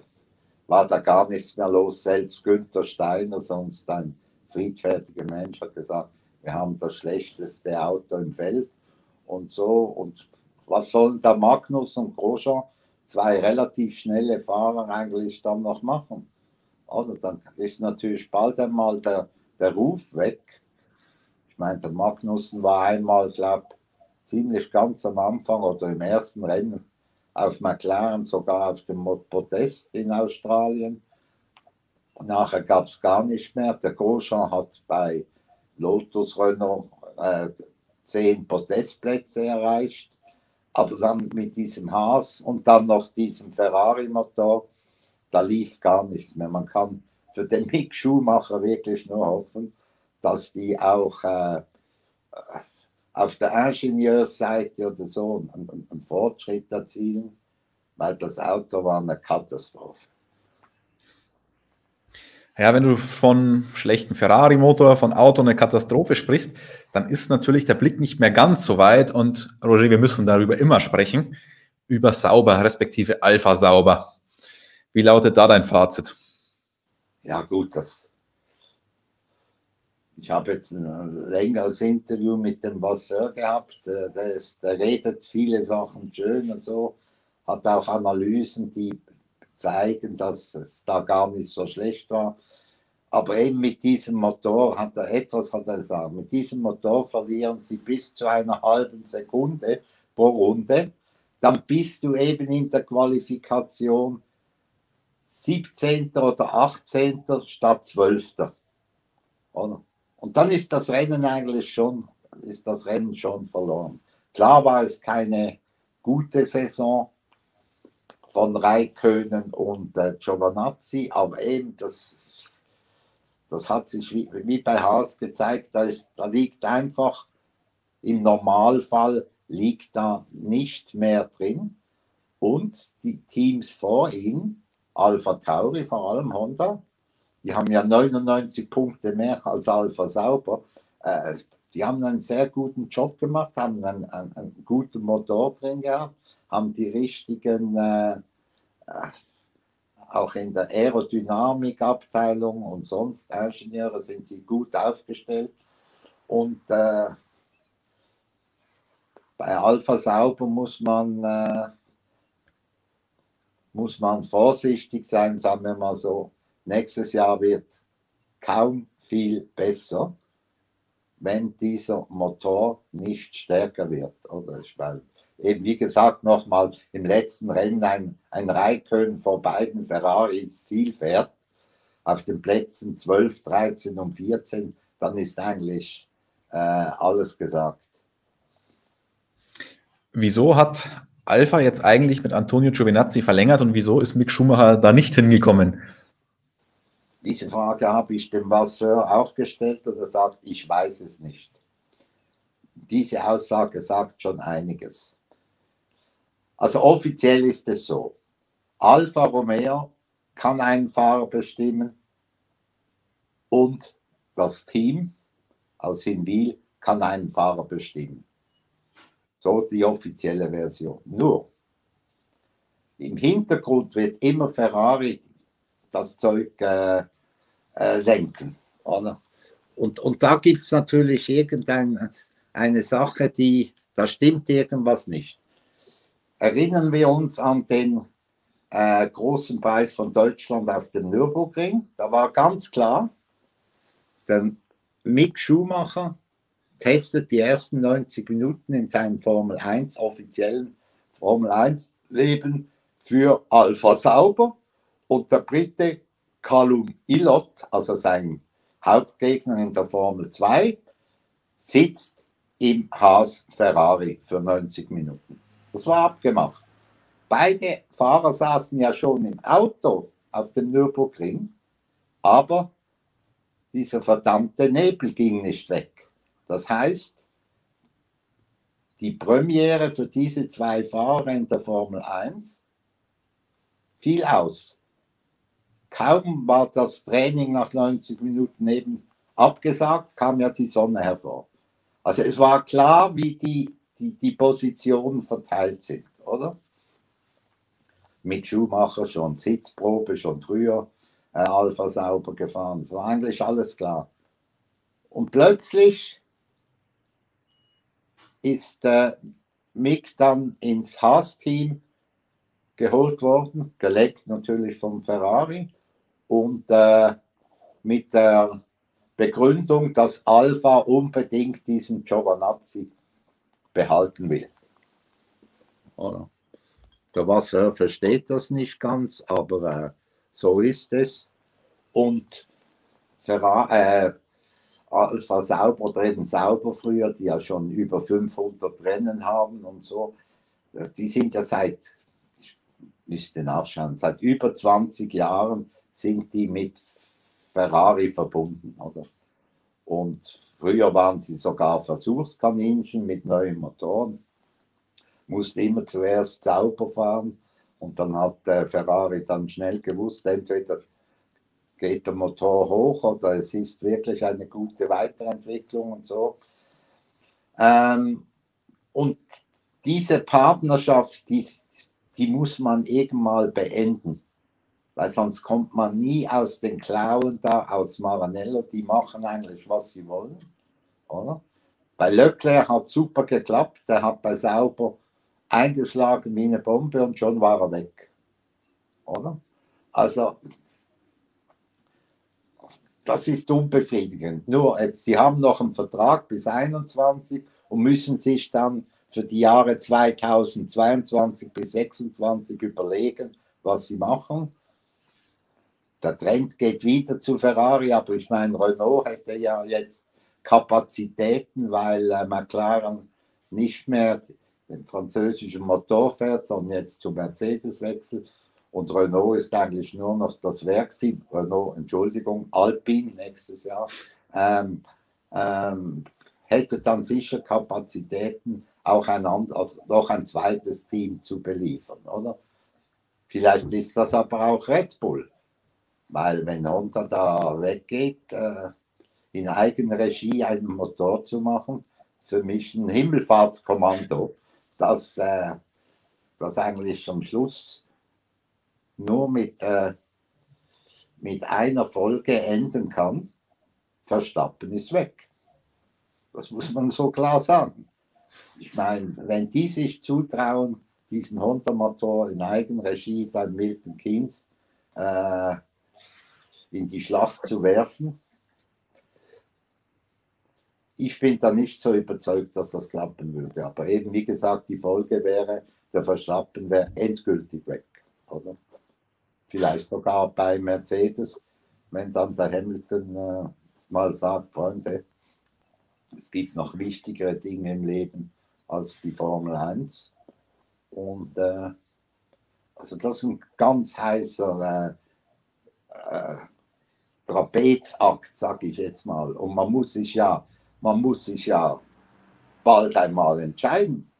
war da gar nichts mehr los. Selbst Günther Steiner, sonst ein friedfertiger Mensch, hat gesagt, wir haben das schlechteste Auto im Feld und so. Und was sollen da Magnus und Grosjean, zwei relativ schnelle Fahrer, eigentlich dann noch machen? Oder dann ist natürlich bald einmal der, der Ruf weg. Ich meine, der Magnussen war einmal, glaube ziemlich ganz am Anfang oder im ersten Rennen auf McLaren, sogar auf dem Podest in Australien. Nachher gab es gar nicht mehr. Der Grosjean hat bei Lotus Renault äh, zehn Podestplätze erreicht. Aber dann mit diesem Haas und dann noch diesem Ferrari-Motor, da lief gar nichts mehr. Man kann für den Mick Schumacher wirklich nur hoffen, dass die auch äh, auf der Ingenieursseite oder so einen, einen Fortschritt erzielen, weil das Auto war eine Katastrophe. Ja, wenn du von schlechten Ferrari-Motor, von Auto eine Katastrophe sprichst, dann ist natürlich der Blick nicht mehr ganz so weit. Und Roger, wir müssen darüber immer sprechen, über sauber, respektive Alpha sauber. Wie lautet da dein Fazit? Ja, gut, das ich habe jetzt ein längeres Interview mit dem Vasseur gehabt. Der, der, ist, der redet viele Sachen schön und so, hat auch Analysen, die zeigen, dass es da gar nicht so schlecht war. Aber eben mit diesem Motor hat er etwas, hat er gesagt, mit diesem Motor verlieren sie bis zu einer halben Sekunde pro Runde. Dann bist du eben in der Qualifikation 17. oder 18. statt 12. Oder? Und dann ist das Rennen eigentlich schon, ist das Rennen schon verloren. Klar war es keine gute Saison von Raikönen und äh, Giovanazzi, aber eben das, das hat sich wie, wie bei Haas gezeigt, da, ist, da liegt einfach im Normalfall liegt da nicht mehr drin und die Teams vor ihm, Alpha Tauri, vor allem Honda, die haben ja 99 Punkte mehr als Alpha Sauber. Äh, die haben einen sehr guten Job gemacht, haben einen, einen, einen guten Motor drin gehabt, haben die richtigen, äh, äh auch in der Aerodynamikabteilung und sonst Ingenieure sind sie gut aufgestellt. Und äh, bei Alpha Sauber muss man, äh, muss man vorsichtig sein, sagen wir mal so nächstes Jahr wird kaum viel besser, wenn dieser Motor nicht stärker wird. Oder meine, eben wie gesagt, nochmal im letzten Rennen ein, ein Raikön vor beiden Ferrari ins Ziel fährt, auf den Plätzen 12, 13 und 14, dann ist eigentlich äh, alles gesagt. Wieso hat Alpha jetzt eigentlich mit Antonio Giovinazzi verlängert und wieso ist Mick Schumacher da nicht hingekommen? Diese Frage habe ich dem Vasseur auch gestellt und er sagt, ich weiß es nicht. Diese Aussage sagt schon einiges. Also offiziell ist es so, Alfa Romeo kann einen Fahrer bestimmen und das Team aus Hinwil kann einen Fahrer bestimmen. So die offizielle Version. Nur, im Hintergrund wird immer Ferrari das Zeug äh, äh, lenken. Oder? Und, und da gibt es natürlich irgendeine Sache, die, da stimmt irgendwas nicht. Erinnern wir uns an den äh, großen Preis von Deutschland auf dem Nürburgring. Da war ganz klar, der Mick Schumacher testet die ersten 90 Minuten in seinem Formel 1 offiziellen Formel 1 Leben für Alpha Sauber und der Brite Callum Ilott, also sein Hauptgegner in der Formel 2, sitzt im Haas Ferrari für 90 Minuten. Das war abgemacht. beide Fahrer saßen ja schon im Auto auf dem Nürburgring, aber dieser verdammte Nebel ging nicht weg. Das heißt, die Premiere für diese zwei Fahrer in der Formel 1 fiel aus. Kaum war das Training nach 90 Minuten eben abgesagt, kam ja die Sonne hervor. Also es war klar, wie die, die, die Positionen verteilt sind, oder? Mit Schumacher schon Sitzprobe, schon früher äh, Alpha sauber gefahren. Es war eigentlich alles klar. Und plötzlich ist äh, Mick dann ins Haas-Team geholt worden, geleckt natürlich vom Ferrari und äh, mit der Begründung, dass Alpha unbedingt diesen Giovanazzi behalten will. Oder? Der Wasser versteht das nicht ganz, aber äh, so ist es. Und äh, Alpha Sauber eben Sauber früher, die ja schon über 500 Rennen haben und so, die sind ja seit, müsste nachschauen, seit über 20 Jahren sind die mit Ferrari verbunden, oder? Und früher waren sie sogar Versuchskaninchen mit neuen Motoren, mussten immer zuerst sauber fahren und dann hat äh, Ferrari dann schnell gewusst, entweder geht der Motor hoch oder es ist wirklich eine gute Weiterentwicklung und so. Ähm, und diese Partnerschaft, die, die muss man irgendwann beenden, weil sonst kommt man nie aus den Klauen da, aus Maranello, die machen eigentlich, was sie wollen, oder? Bei Leclerc hat super geklappt, der hat bei Sauber eingeschlagen wie eine Bombe und schon war er weg, oder? Also das ist unbefriedigend. Nur, jetzt, Sie haben noch einen Vertrag bis 21 und müssen sich dann für die Jahre 2022 bis 2026 überlegen, was Sie machen. Der Trend geht wieder zu Ferrari, aber ich meine, Renault hätte ja jetzt Kapazitäten, weil äh, McLaren nicht mehr den französischen Motor fährt, sondern jetzt zu Mercedes wechselt. Und Renault ist eigentlich nur noch das Werk, Renault, Entschuldigung, Alpine nächstes Jahr, ähm, ähm, hätte dann sicher Kapazitäten, auch ein, also noch ein zweites Team zu beliefern, oder? Vielleicht ist das aber auch Red Bull, weil wenn Honda da weggeht, äh, in Eigenregie einen Motor zu machen, für mich ein Himmelfahrtskommando, das, äh, das eigentlich am Schluss nur mit, äh, mit einer Folge enden kann, Verstappen ist weg. Das muss man so klar sagen. Ich meine, wenn die sich zutrauen, diesen Honda-Motor in Eigenregie dann Milton Keynes äh, in die Schlacht zu werfen, ich bin da nicht so überzeugt, dass das klappen würde. Aber eben, wie gesagt, die Folge wäre, der Verstappen wäre endgültig weg. Oder? vielleicht sogar bei Mercedes, wenn dann der Hamilton äh, mal sagt, Freunde, es gibt noch wichtigere Dinge im Leben als die Formel 1. Und äh, also das ist ein ganz heißer äh, äh, Trapezakt, sage ich jetzt mal. Und man muss sich ja, man muss sich ja bald einmal entscheiden.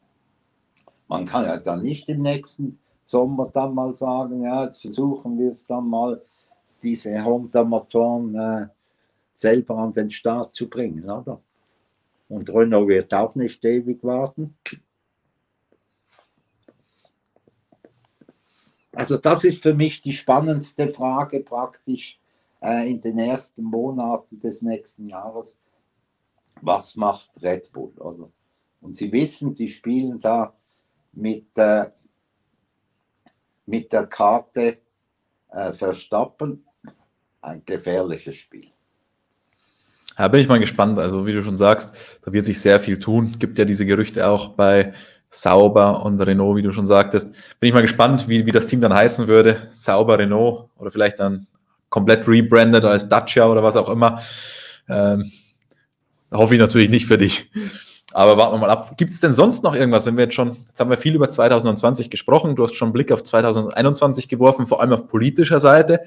Man kann ja dann nicht im nächsten Sommer dann mal sagen, ja, jetzt versuchen wir es dann mal, diese Honda-Motoren äh, selber an den Start zu bringen, oder? Und Renault wird auch nicht ewig warten. Also das ist für mich die spannendste Frage praktisch äh, in den ersten Monaten des nächsten Jahres. Was macht Red Bull? Oder? Und Sie wissen, die spielen da mit äh, mit der Karte äh, Verstappen ein gefährliches Spiel. Da bin ich mal gespannt. Also, wie du schon sagst, da wird sich sehr viel tun. Gibt ja diese Gerüchte auch bei Sauber und Renault, wie du schon sagtest. Bin ich mal gespannt, wie, wie das Team dann heißen würde. Sauber Renault oder vielleicht dann komplett rebranded als Dacia oder was auch immer. Ähm, hoffe ich natürlich nicht für dich. Aber warten wir mal ab. Gibt es denn sonst noch irgendwas, wenn wir jetzt schon, jetzt haben wir viel über 2020 gesprochen, du hast schon einen Blick auf 2021 geworfen, vor allem auf politischer Seite.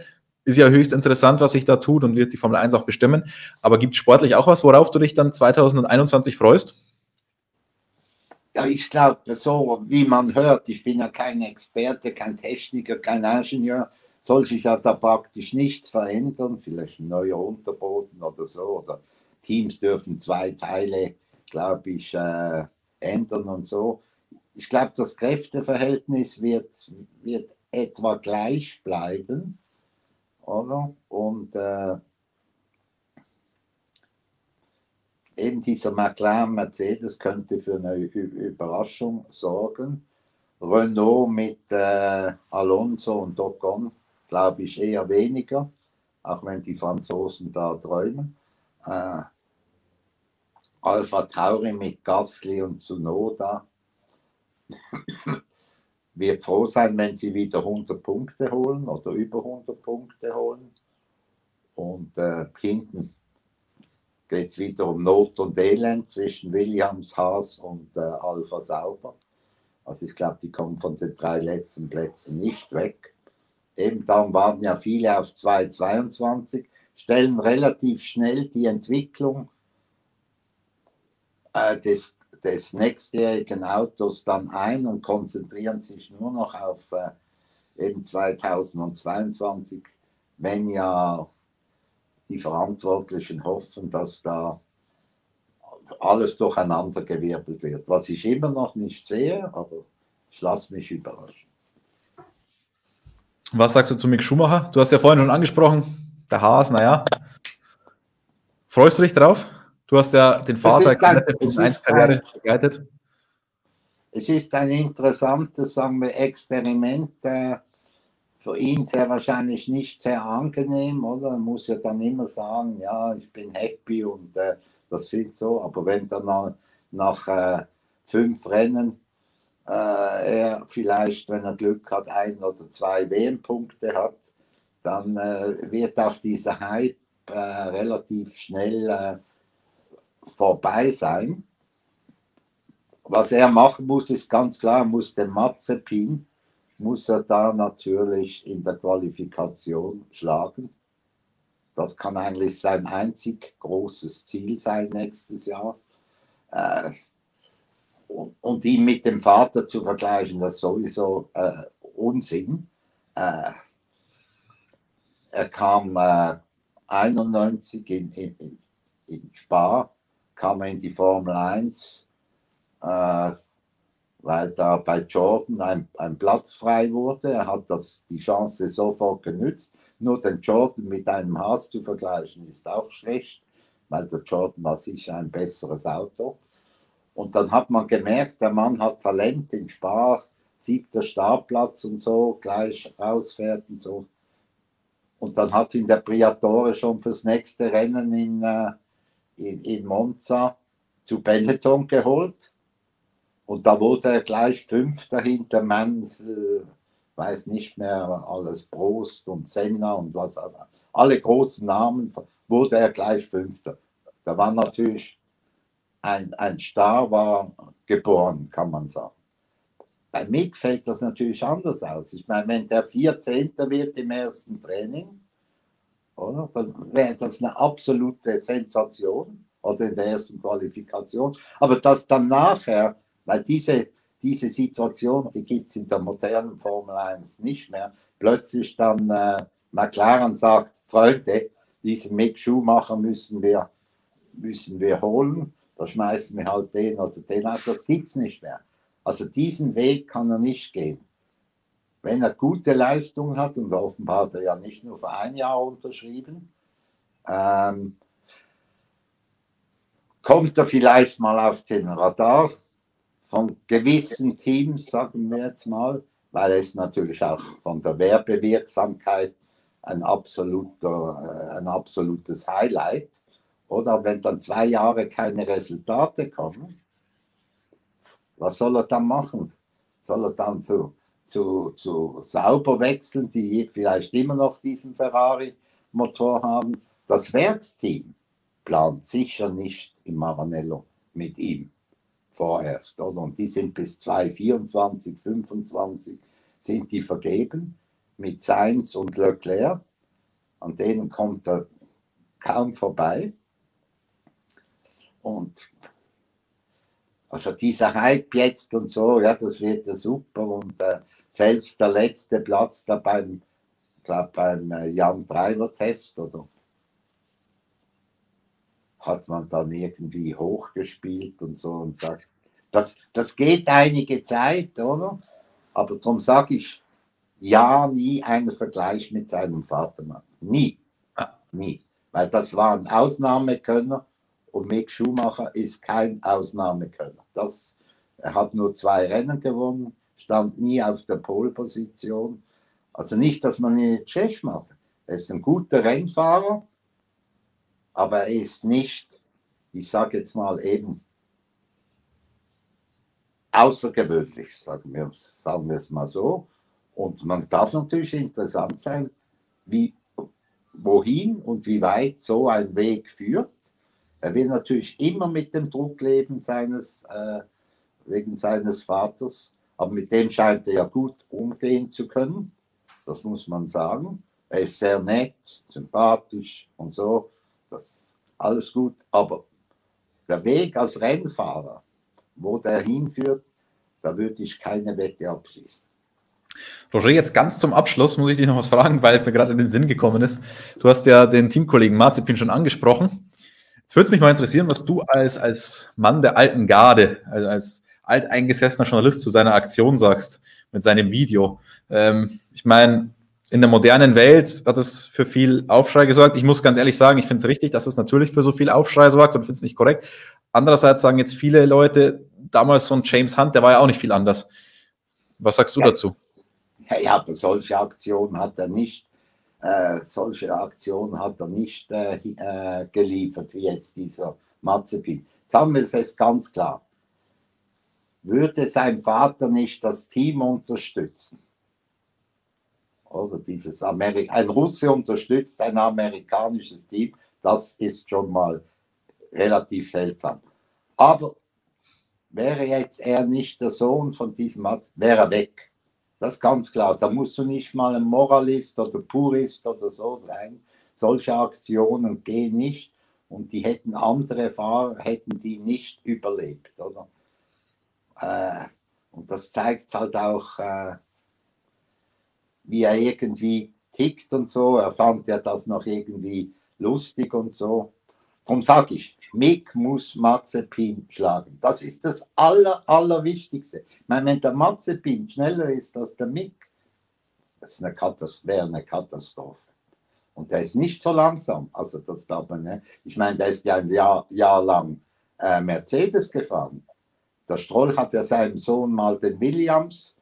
Ist ja höchst interessant, was sich da tut und wird die Formel 1 auch bestimmen. Aber gibt es sportlich auch was, worauf du dich dann 2021 freust? Ja, ich glaube, so wie man hört, ich bin ja kein Experte, kein Techniker, kein Ingenieur, soll sich ja da praktisch nichts verändern, vielleicht ein neuer Unterboden oder so, oder Teams dürfen zwei Teile glaube ich, äh, ändern und so. Ich glaube, das Kräfteverhältnis wird, wird etwa gleich bleiben, oder? Und äh, eben dieser McLaren Mercedes könnte für eine Überraschung sorgen. Renault mit äh, Alonso und Ocon glaube ich eher weniger, auch wenn die Franzosen da träumen. Äh, Alpha Tauri mit Gasly und Tsunoda wird froh sein, wenn sie wieder 100 Punkte holen oder über 100 Punkte holen. Und äh, hinten geht es wieder um Not und Elend zwischen Williams, Haas und äh, Alpha Sauber. Also ich glaube, die kommen von den drei letzten Plätzen nicht weg. Eben darum waren ja viele auf 2,22, stellen relativ schnell die Entwicklung äh, des, des nächstjährigen Autos dann ein und konzentrieren sich nur noch auf äh, eben 2022, wenn ja die Verantwortlichen hoffen, dass da alles durcheinandergewirbelt wird. Was ich immer noch nicht sehe, aber ich lasse mich überraschen. Was sagst du zu Mick Schumacher? Du hast ja vorhin schon angesprochen, der Haas, naja. Freust du dich drauf? Du hast ja den Vater Karriere begleitet. Es ist ein interessantes, sagen wir, Experiment. Für ihn sehr wahrscheinlich nicht sehr angenehm, oder? Er muss ja dann immer sagen, ja, ich bin happy und äh, das fehlt so. Aber wenn dann nach, nach äh, fünf Rennen äh, er vielleicht, wenn er Glück hat, ein oder zwei WM-Punkte hat, dann äh, wird auch dieser Hype äh, relativ schnell vorbei sein. Was er machen muss, ist ganz klar, muss den Mazepin, muss er da natürlich in der Qualifikation schlagen. Das kann eigentlich sein einzig großes Ziel sein nächstes Jahr. Und, und, ihn mit dem Vater zu vergleichen, das ist sowieso äh, Unsinn. Äh, er kam äh, 91 in, in, in Spa kam er in die Formel 1, äh, weil da bei Jordan ein, ein Platz frei wurde. Er hat das, die Chance sofort genützt. Nur den Jordan mit einem Haas zu vergleichen, ist auch schlecht, weil der Jordan war sicher ein besseres Auto. Und dann hat man gemerkt, der Mann hat Talent in Spar, siebter Startplatz und so, gleich rausfährt und so. Und dann hat ihn der Priatore schon fürs nächste Rennen in, äh, in, in Monza zu Benetton geholt. Und da wurde er gleich Fünfter hinter Mansell, weiß nicht mehr alles, Prost und Senna und was, alle großen Namen, wurde er gleich Fünfter. Da war natürlich ein, ein Star war geboren, kann man sagen. Bei Mick fällt das natürlich anders aus. Ich meine, wenn der 14. wird im ersten Training, oder? Dann wäre das eine absolute Sensation oder in der ersten Qualifikation. Aber dass dann nachher, weil diese, diese Situation, die gibt es in der modernen Formel 1 nicht mehr, plötzlich dann äh, McLaren sagt, Freunde, diesen Mick Schumacher müssen wir, müssen wir holen, da schmeißen wir halt den oder den auf, das gibt es nicht mehr. Also diesen Weg kann er nicht gehen wenn er gute Leistungen hat, und offenbar hat er ja nicht nur für ein Jahr unterschrieben, ähm, kommt er vielleicht mal auf den Radar von gewissen Teams, sagen wir jetzt mal, weil es natürlich auch von der Werbewirksamkeit ein, absoluter, äh, ein absolutes Highlight. Oder wenn dann zwei Jahre keine Resultate kommen, was soll er dann machen? Soll er dann zu zu, zu Sauber wechseln, die vielleicht immer noch diesen Ferrari-Motor haben. Das Werksteam plant sicher nicht im Maranello mit ihm. vorerst. Oder? Und die sind bis 2024, 2025 sind die vergeben mit Sainz und Leclerc. An denen kommt er kaum vorbei. Und also dieser Hype jetzt und so, ja, das wird ja super. Und äh, selbst der letzte Platz da beim, glaub, beim äh, Jan Driver Test oder hat man dann irgendwie hochgespielt und so und sagt, das, das geht einige Zeit, oder? Aber darum sage ich, ja, nie einen Vergleich mit seinem Vater machen. Nie. Nie. Weil das war ein Ausnahmekönner und Mick Schumacher ist kein Ausnahmekönner. Das, er hat nur zwei Rennen gewonnen, stand nie auf der Polposition. Also nicht, dass man ihn schlecht macht. Er ist ein guter Rennfahrer, aber er ist nicht, ich sage jetzt mal eben, außergewöhnlich, sagen wir, sagen wir es mal so. Und man darf natürlich interessant sein, wie, wohin und wie weit so ein Weg führt. Er will natürlich immer mit dem Druck leben seines, äh, wegen seines Vaters, aber mit dem scheint er ja gut umgehen zu können. Das muss man sagen. Er ist sehr nett, sympathisch und so. Das ist alles gut. Aber der Weg als Rennfahrer, wo der hinführt, da würde ich keine Wette abschließen. Roger, jetzt ganz zum Abschluss muss ich dich noch was fragen, weil es mir gerade in den Sinn gekommen ist. Du hast ja den Teamkollegen Marzipin schon angesprochen. Jetzt würde es mich mal interessieren, was du als, als Mann der alten Garde, also als alteingesessener Journalist zu seiner Aktion sagst, mit seinem Video. Ähm, ich meine, in der modernen Welt hat es für viel Aufschrei gesorgt. Ich muss ganz ehrlich sagen, ich finde es richtig, dass es natürlich für so viel Aufschrei sorgt und finde es nicht korrekt. Andererseits sagen jetzt viele Leute, damals so ein James Hunt, der war ja auch nicht viel anders. Was sagst du ja. dazu? Ja, aber solche Aktionen hat er nicht, äh, solche Aktionen hat er nicht äh, äh, geliefert, wie jetzt dieser Mazepin. Sagen wir es ganz klar. Würde sein Vater nicht das Team unterstützen, oder dieses Amerik ein Russe unterstützt ein amerikanisches Team, das ist schon mal relativ seltsam. Aber wäre jetzt er nicht der Sohn von diesem Mann, wäre er weg. Das ist ganz klar. Da musst du nicht mal ein Moralist oder Purist oder so sein. Solche Aktionen gehen nicht und die hätten andere Fahrer, hätten die nicht überlebt, oder? Äh, und das zeigt halt auch, äh, wie er irgendwie tickt und so. Er fand ja das noch irgendwie lustig und so. Darum sage ich, Mick muss Mazepin schlagen. Das ist das Aller, Allerwichtigste. Ich meine, wenn der Mazepin schneller ist als der Mick, das eine wäre eine Katastrophe. Und der ist nicht so langsam. Also das darf man, ne? Ich meine, der ist ja ein Jahr, Jahr lang äh, Mercedes gefahren. Der Stroll hat ja seinem Sohn mal den Williams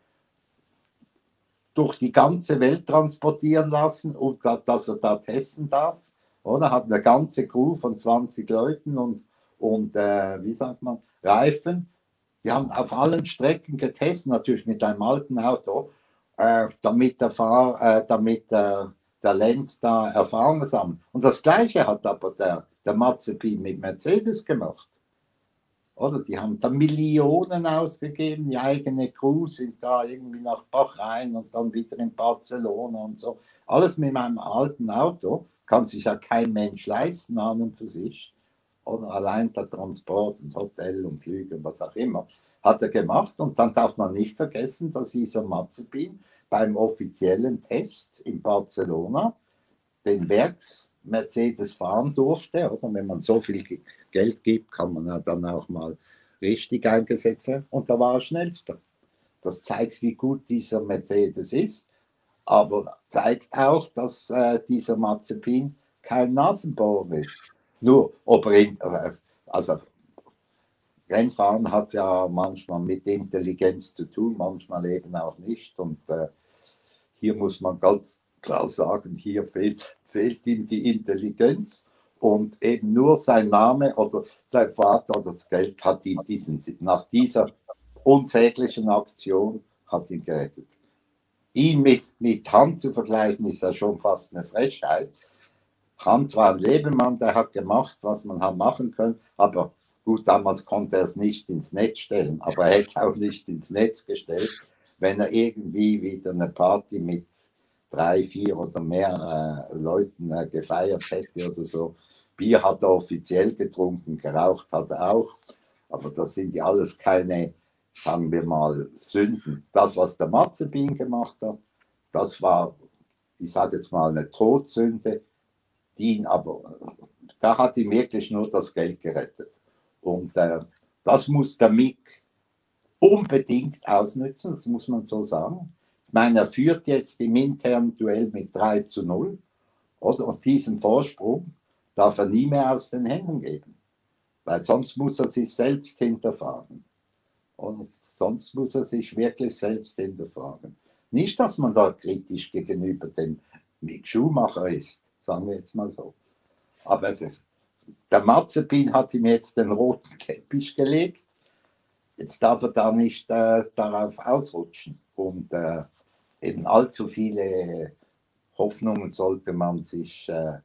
durch die ganze Welt transportieren lassen, und dass er da testen darf. Oder hat eine ganze Crew von 20 Leuten und, und äh, wie sagt man, Reifen. Die haben auf allen Strecken getestet, natürlich mit einem alten Auto, äh, damit der Fahrer, äh, damit äh, der Lenz da Erfahrung sammelt. Und das Gleiche hat aber der, der Mazepin mit Mercedes gemacht. Oder die haben da Millionen ausgegeben, die eigene Crew sind da irgendwie nach Bahrain und dann wieder in Barcelona und so. Alles mit meinem alten Auto kann sich ja kein Mensch leisten an und für sich. Oder allein der Transport und Hotel und Flüge und was auch immer. Hat er gemacht und dann darf man nicht vergessen, dass dieser Mazepin beim offiziellen Test in Barcelona den Werks Mercedes fahren durfte. Oder wenn man so viel Geld gibt, kann man ja dann auch mal richtig eingesetzt werden. Und da war er schnellster. Das zeigt, wie gut dieser Mercedes ist, aber zeigt auch, dass äh, dieser Mazepin kein Nasenbohrer ist. Nur, ob er, äh, also Rennfahren hat ja manchmal mit Intelligenz zu tun, manchmal eben auch nicht. Und äh, hier muss man ganz klar sagen, hier fehlt, fehlt ihm die Intelligenz und eben nur sein Name oder sein Vater das Geld hat ihn diesen, nach dieser unsäglichen Aktion hat ihn gerettet. Ihn mit, mit Hand zu vergleichen, ist ja schon fast eine Frechheit. Hand war ein Lebemann, der hat gemacht, was man hat machen können, aber Gut, damals konnte er es nicht ins Netz stellen, aber er hätte es auch nicht ins Netz gestellt, wenn er irgendwie wieder eine Party mit drei, vier oder mehr äh, Leuten äh, gefeiert hätte oder so. Bier hat er offiziell getrunken, geraucht hat er auch, aber das sind ja alles keine, sagen wir mal, Sünden. Das, was der Matzebin gemacht hat, das war, ich sage jetzt mal, eine Todsünde, die ihn aber, da hat ihm wirklich nur das Geld gerettet. Und äh, das muss der Mick unbedingt ausnützen, das muss man so sagen. Ich meine, er führt jetzt im internen Duell mit 3 zu 0. Oder? Und diesen Vorsprung darf er nie mehr aus den Händen geben. Weil sonst muss er sich selbst hinterfragen. Und sonst muss er sich wirklich selbst hinterfragen. Nicht, dass man da kritisch gegenüber dem Mick Schumacher ist, sagen wir jetzt mal so. Aber ist, der Mazepin hat ihm jetzt den roten Teppich gelegt. Jetzt darf er da nicht äh, darauf ausrutschen. Und äh, eben allzu viele Hoffnungen sollte man sich äh,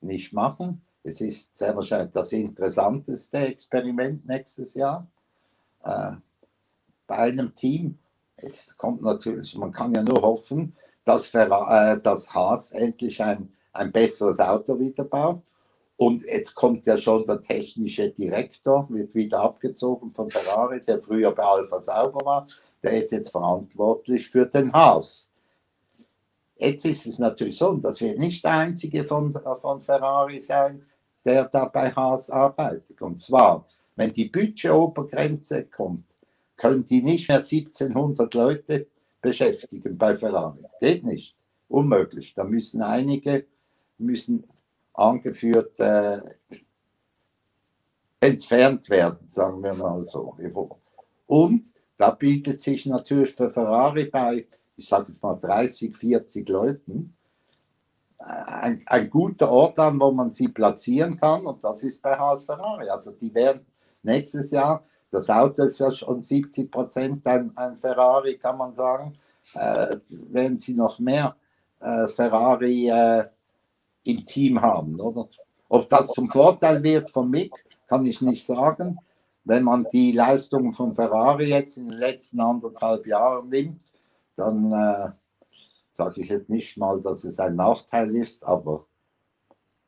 nicht machen. Es ist sehr wahrscheinlich das interessanteste Experiment nächstes Jahr äh, bei einem Team. Jetzt kommt natürlich, man kann ja nur hoffen, dass, Ferra äh, dass Haas endlich ein, ein besseres Auto wieder baut. Und jetzt kommt ja schon der technische Direktor, wird wieder abgezogen von Ferrari, der früher bei Alfa Sauber war. Der ist jetzt verantwortlich für den Haas. Jetzt ist es natürlich so, und das wird nicht der einzige von, von Ferrari sein, der da bei Haas arbeitet. Und zwar, wenn die Budgetobergrenze kommt, können die nicht mehr 1700 Leute beschäftigen bei Ferrari. Geht nicht. Unmöglich. Da müssen einige müssen angeführt äh, entfernt werden, sagen wir mal so. Und da bietet sich natürlich für Ferrari bei ich sage jetzt mal 30, 40 Leuten, ein, ein, guter Ort an, wo man sie platzieren kann und das ist bei Haas Ferrari. Also die werden nächstes Jahr, das Auto ist ja schon 70 Prozent ein, ein, Ferrari, kann man sagen, äh, werden sie noch mehr äh, Ferrari äh, im Team haben. Oder? Ob das zum Vorteil wird von Mick, kann ich nicht sagen. Wenn man die Leistungen von Ferrari jetzt in den letzten anderthalb Jahren nimmt, dann äh, sage ich jetzt nicht mal, dass es ein Nachteil ist, aber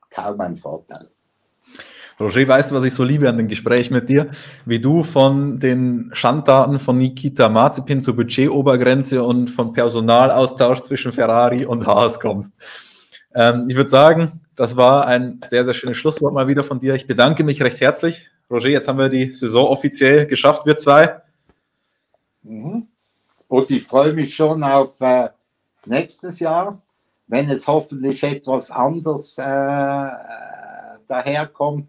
kaum ein Vorteil. Roger, weißt du, was ich so liebe an dem Gespräch mit dir? Wie du von den Schanddaten von Nikita Mazepin zur Budgetobergrenze und vom Personalaustausch zwischen Ferrari und Haas kommst. Ähm, ich würde sagen, das war ein sehr, sehr schönes Schlusswort mal wieder von dir. Ich bedanke mich recht herzlich. Roger, jetzt haben wir die Saison offiziell geschafft, wir zwei. Mhm. Und ich freue mich schon auf äh, nächstes Jahr, wenn es hoffentlich etwas anders äh, äh daherkommt,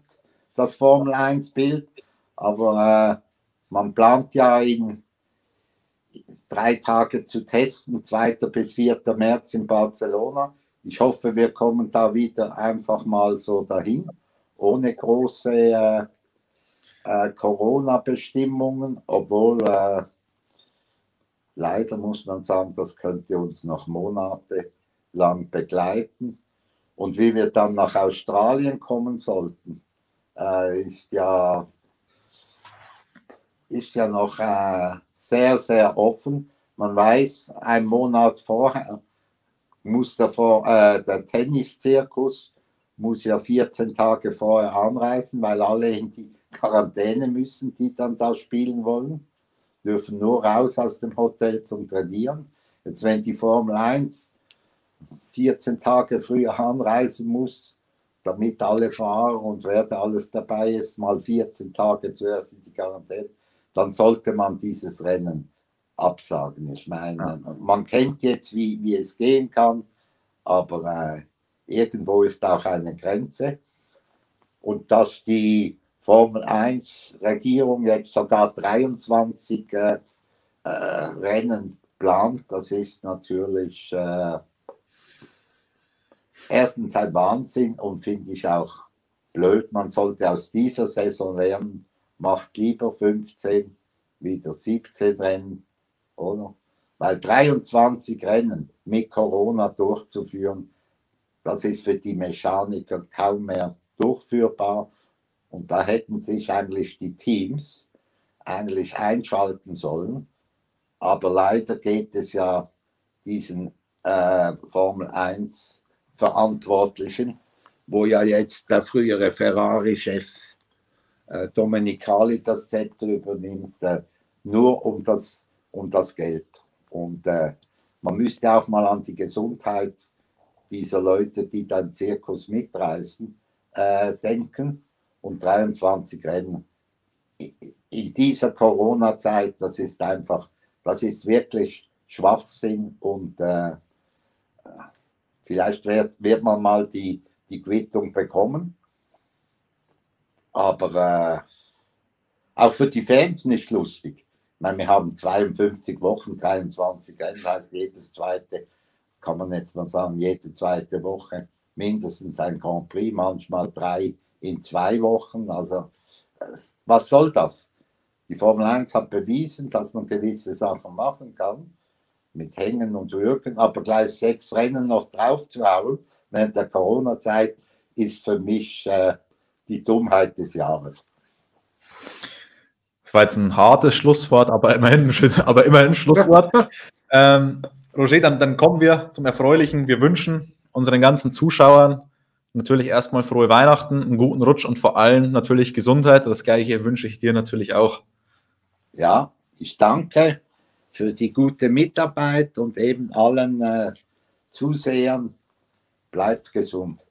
das Formel 1 Bild. Aber äh, man plant ja in drei Tage zu testen, 2. bis 4. März in Barcelona. Ich hoffe, wir kommen da wieder einfach mal so dahin, ohne große äh, äh, Corona-Bestimmungen, obwohl äh, Leider muss man sagen, das könnte uns noch monatelang begleiten. Und wie wir dann nach Australien kommen sollten, äh, ist, ja, ist ja noch äh, sehr, sehr offen. Man weiß, ein Monat vorher muss der, äh, der Tenniszirkus muss ja 14 Tage vorher anreisen, weil alle in die Quarantäne müssen, die dann da spielen wollen dürfen nur raus aus dem Hotel zum Trainieren. Jetzt, wenn die Formel 1 14 Tage früher anreisen muss, damit alle Fahrer und wer da alles dabei ist, mal 14 Tage zuerst in die Quarantäne, dann sollte man dieses Rennen absagen. Ich meine, man kennt jetzt, wie, wie es gehen kann, aber äh, irgendwo ist auch eine Grenze. Und dass die Formel 1 Regierung jetzt sogar 23 äh, äh, Rennen plant, das ist natürlich äh, erstens ein Wahnsinn und finde ich auch blöd. Man sollte aus dieser Saison lernen, macht lieber 15, wieder 17 Rennen, oder? Weil 23 Rennen mit Corona durchzuführen, das ist für die Mechaniker kaum mehr durchführbar. Und da hätten sich eigentlich die Teams eigentlich einschalten sollen. Aber leider geht es ja diesen äh, Formel 1 Verantwortlichen, wo ja jetzt der frühere Ferrari-Chef äh, Domenicali das Zepter übernimmt, äh, nur um das, um das Geld. Und äh, man müsste auch mal an die Gesundheit dieser Leute, die dann Zirkus mitreißen, äh, denken und 23 Rennen. In dieser Corona-Zeit, das ist einfach, das ist wirklich Schwachsinn und äh, vielleicht wird, wird man mal die, die Quittung bekommen. Aber äh, auch für die Fans nicht lustig. Ich meine, wir haben 52 Wochen, 23 Rennen, heißt jedes zweite, kann man jetzt mal sagen, jede zweite Woche mindestens ein Grand Prix, manchmal drei in zwei Wochen. Also, äh, was soll das? Die Formel 1 hat bewiesen, dass man gewisse Sachen machen kann, mit Hängen und Würgen, aber gleich sechs Rennen noch drauf zu hauen während der Corona-Zeit ist für mich äh, die Dummheit des Jahres. Das war jetzt ein hartes Schlusswort, aber immerhin, aber immerhin ein Schlusswort. ähm, Roger, dann, dann kommen wir zum Erfreulichen. Wir wünschen unseren ganzen Zuschauern natürlich erstmal frohe Weihnachten, einen guten Rutsch und vor allem natürlich Gesundheit. Das gleiche wünsche ich dir natürlich auch. Ja, ich danke für die gute Mitarbeit und eben allen äh, Zusehern. Bleibt gesund.